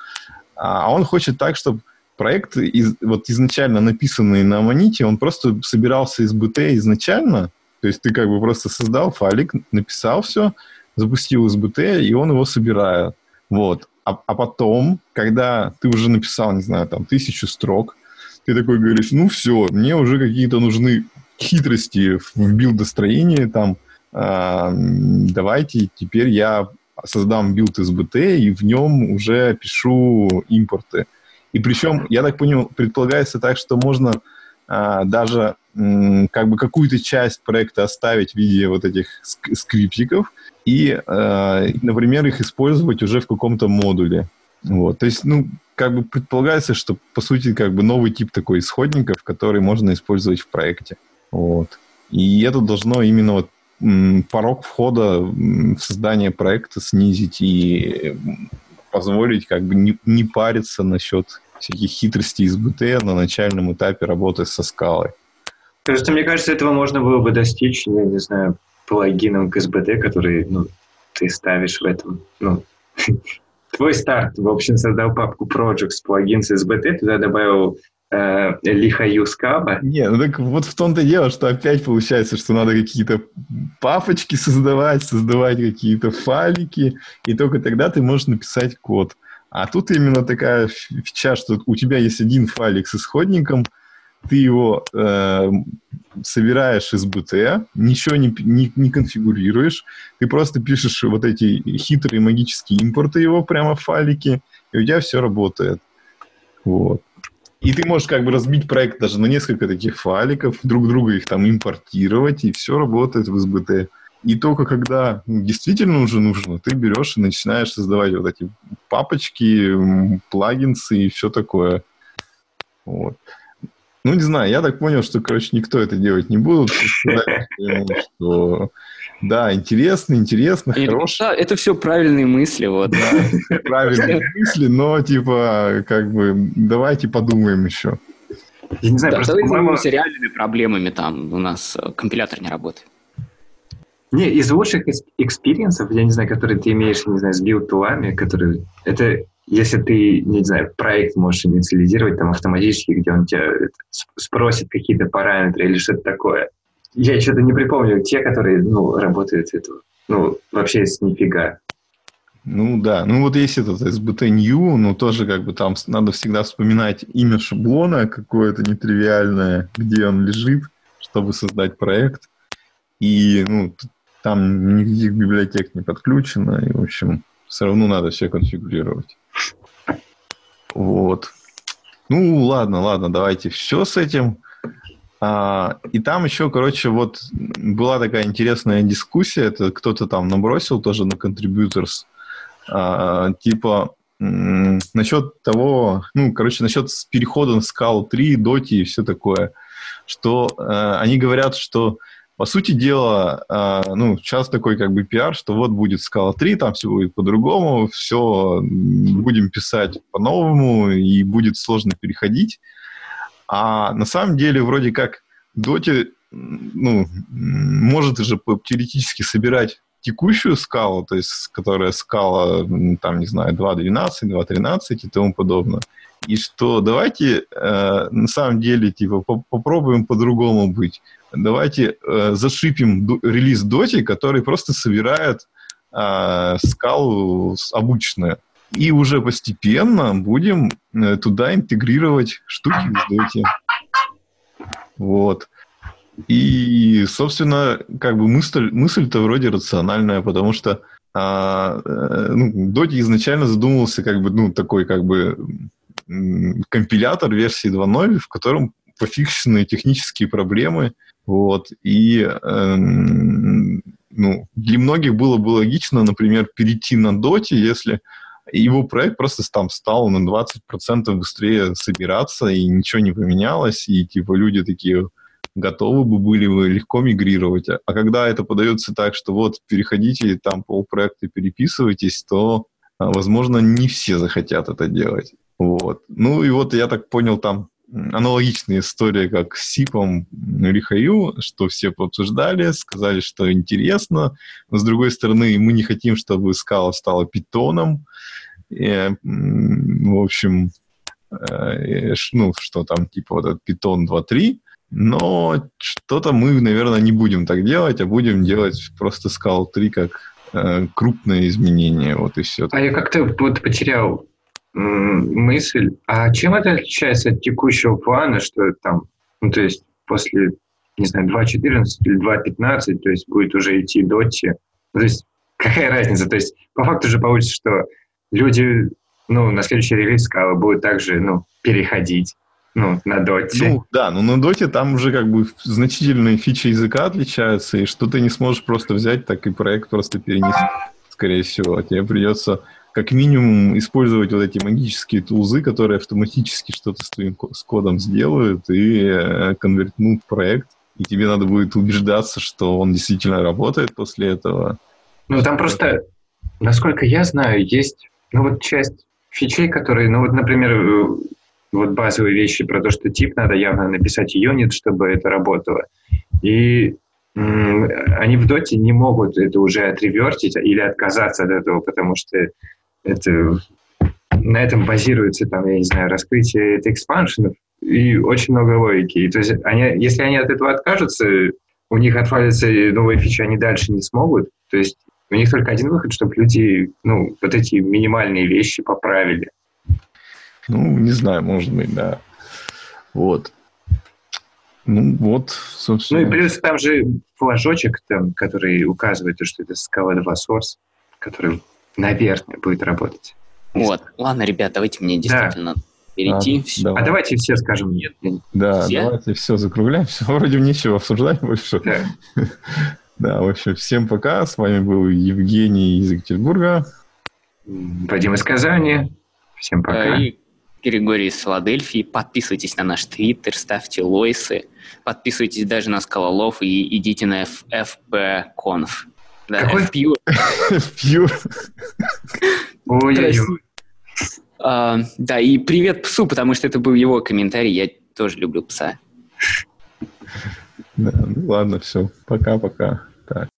А он хочет так, чтобы проект, из, вот изначально написанный на Аманите, он просто собирался из BT изначально, то есть ты как бы просто создал файлик, написал все, запустил SBT, и он его собирает. Вот. А, а потом, когда ты уже написал, не знаю, там, тысячу строк, ты такой говоришь, ну все, мне уже какие-то нужны хитрости в билдостроении, там, э, давайте теперь я создам билд SBT и в нем уже пишу импорты. И причем, я так понял, предполагается так, что можно э, даже как бы какую-то часть проекта оставить в виде вот этих ск- скриптиков и, э, например, их использовать уже в каком-то модуле. Вот. То есть, ну, как бы предполагается, что, по сути, как бы новый тип такой исходников, который можно использовать в проекте. Вот. И это должно именно вот порог входа в создание проекта снизить и позволить как бы не, не париться насчет всяких хитростей из БТ на начальном этапе работы со скалой. Просто мне кажется, этого можно было бы достичь, я не знаю, плагином к СБТ, который ну, ты ставишь в этом, ну, твой старт, в общем, создал папку Projects, плагин с SBT, туда добавил лихаю скаба. Не, ну так вот в том-то дело, что опять получается, что надо какие-то папочки создавать, создавать какие-то файлики, и только тогда ты можешь написать код. А тут именно такая фича, что у тебя есть один файлик с исходником, ты его э, собираешь из BT, ничего не, не, не конфигурируешь, ты просто пишешь вот эти хитрые магические импорты его прямо в файлике, и у тебя все работает. Вот. И ты можешь как бы разбить проект даже на несколько таких файликов, друг друга их там импортировать, и все работает в SBT. И только когда действительно уже нужно, ты берешь и начинаешь создавать вот эти папочки, плагинсы и все такое. Вот. Ну, не знаю, я так понял, что, короче, никто это делать не будет. Что, да, интересно, интересно, хорошо. Да, это все правильные мысли, вот. Да, правильные мысли, но, типа, как бы, давайте подумаем еще. Я не знаю, да, просто, давайте займемся реальными проблемами, там у нас э, компилятор не работает. Не, из лучших experience ов, я не знаю, которые ты имеешь, не знаю, с build-tool ами, которые... Это если ты, не знаю, проект можешь инициализировать там автоматически, где он тебя спросит какие-то параметры или что-то такое. Я что-то не припомню те, которые, ну, работают это, ну, вообще с нифига. Ну да, ну вот есть этот SBT New, но тоже как бы там надо всегда вспоминать имя шаблона какое-то нетривиальное, где он лежит, чтобы создать проект. И ну, там никаких библиотек не подключено, и, в общем, все равно надо все конфигурировать. Вот. Ну, ладно, ладно, давайте все с этим. А, и там еще, короче, вот была такая интересная дискуссия, это кто-то там набросил тоже на contributors, а, типа насчет того, ну, короче, насчет перехода на скалу 3, доти и все такое, что а, они говорят, что по сути дела, э, ну, сейчас такой как бы пиар, что вот будет Scala 3, там все будет по-другому, все будем писать по-новому, и будет сложно переходить. А на самом деле вроде как Доте ну, может же теоретически собирать текущую скалу, то есть которая скала, там, не знаю, 2.12, 2.13 и тому подобное. И что давайте э, на самом деле типа по попробуем по-другому быть. Давайте э, зашипим релиз Доти, который просто собирает э, скалу обычную. И уже постепенно будем э, туда интегрировать штуки из Доти. Вот. И, собственно, как бы мысль, мысль-то вроде рациональная, потому что а, э, ну, Доти изначально задумывался как бы, ну, такой как бы компилятор версии 2.0, в котором пофиксены технические проблемы, вот, и э, ну, для многих было бы логично, например, перейти на Доти, если его проект просто там стал на 20% быстрее собираться, и ничего не поменялось, и типа люди такие, готовы бы были вы легко мигрировать. А когда это подается так, что вот переходите, там полпроекта переписывайтесь, то, а, возможно, не все захотят это делать. Вот. Ну и вот я так понял, там аналогичная история, как с СИПом Рихаю, что все обсуждали, сказали, что интересно, но с другой стороны, мы не хотим, чтобы скала стала питоном. И, в общем, э, ну, что там, типа вот этот питон 2.3, но что-то мы, наверное, не будем так делать, а будем делать просто Scala 3 как э, крупное изменение, вот и все. А я как-то вот потерял мысль, а чем это отличается от текущего плана, что там, ну, то есть после, не знаю, 2.14 или 2.15, то есть будет уже идти доти, то есть какая разница, то есть по факту же получится, что люди, ну, на следующий релиз скалы будут также, ну, переходить ну, на доте. Ну, да, но на доте там уже как бы значительные фичи языка отличаются, и что ты не сможешь просто взять, так и проект просто перенести, скорее всего. Тебе придется как минимум использовать вот эти магические тулзы, которые автоматически что-то с твоим с кодом сделают и э, конвертнут проект. И тебе надо будет убеждаться, что он действительно работает после этого. Ну, там просто, насколько я знаю, есть, ну, вот часть фичей, которые, ну, вот, например, э, вот базовые вещи про то, что тип надо явно написать юнит, чтобы это работало. И они в доте не могут это уже отревертить или отказаться от этого, потому что это, на этом базируется, там, я не знаю, раскрытие экспаншенов и очень много логики. И, то есть они, если они от этого откажутся, у них отвалятся новые фичи, они дальше не смогут. То есть у них только один выход, чтобы люди, ну, вот эти минимальные вещи поправили. Ну, не знаю, может быть, да. Вот. Ну, вот, собственно. Ну и плюс там же флажочек, там, который указывает, что это Scala 2 Source, который, наверное, будет работать. Вот. Ладно, ребят, давайте мне действительно да. перейти. А, давай. а давайте все скажем нет. Да, все? давайте все закругляем. Все, вроде нечего обсуждать больше. Да. да, в общем, всем пока. С вами был Евгений из Екатеринбурга. Вадим из Казани. Всем пока. И Григорий из Филадельфии. Подписывайтесь на наш твиттер, ставьте лойсы, подписывайтесь даже на Скалолов и идите на FP-Conf. Да, Какой? FPU. FPU. Ой-ой-ой. А, да, и привет псу, потому что это был его комментарий. Я тоже люблю пса. Да, ну ладно, все. Пока-пока. Так.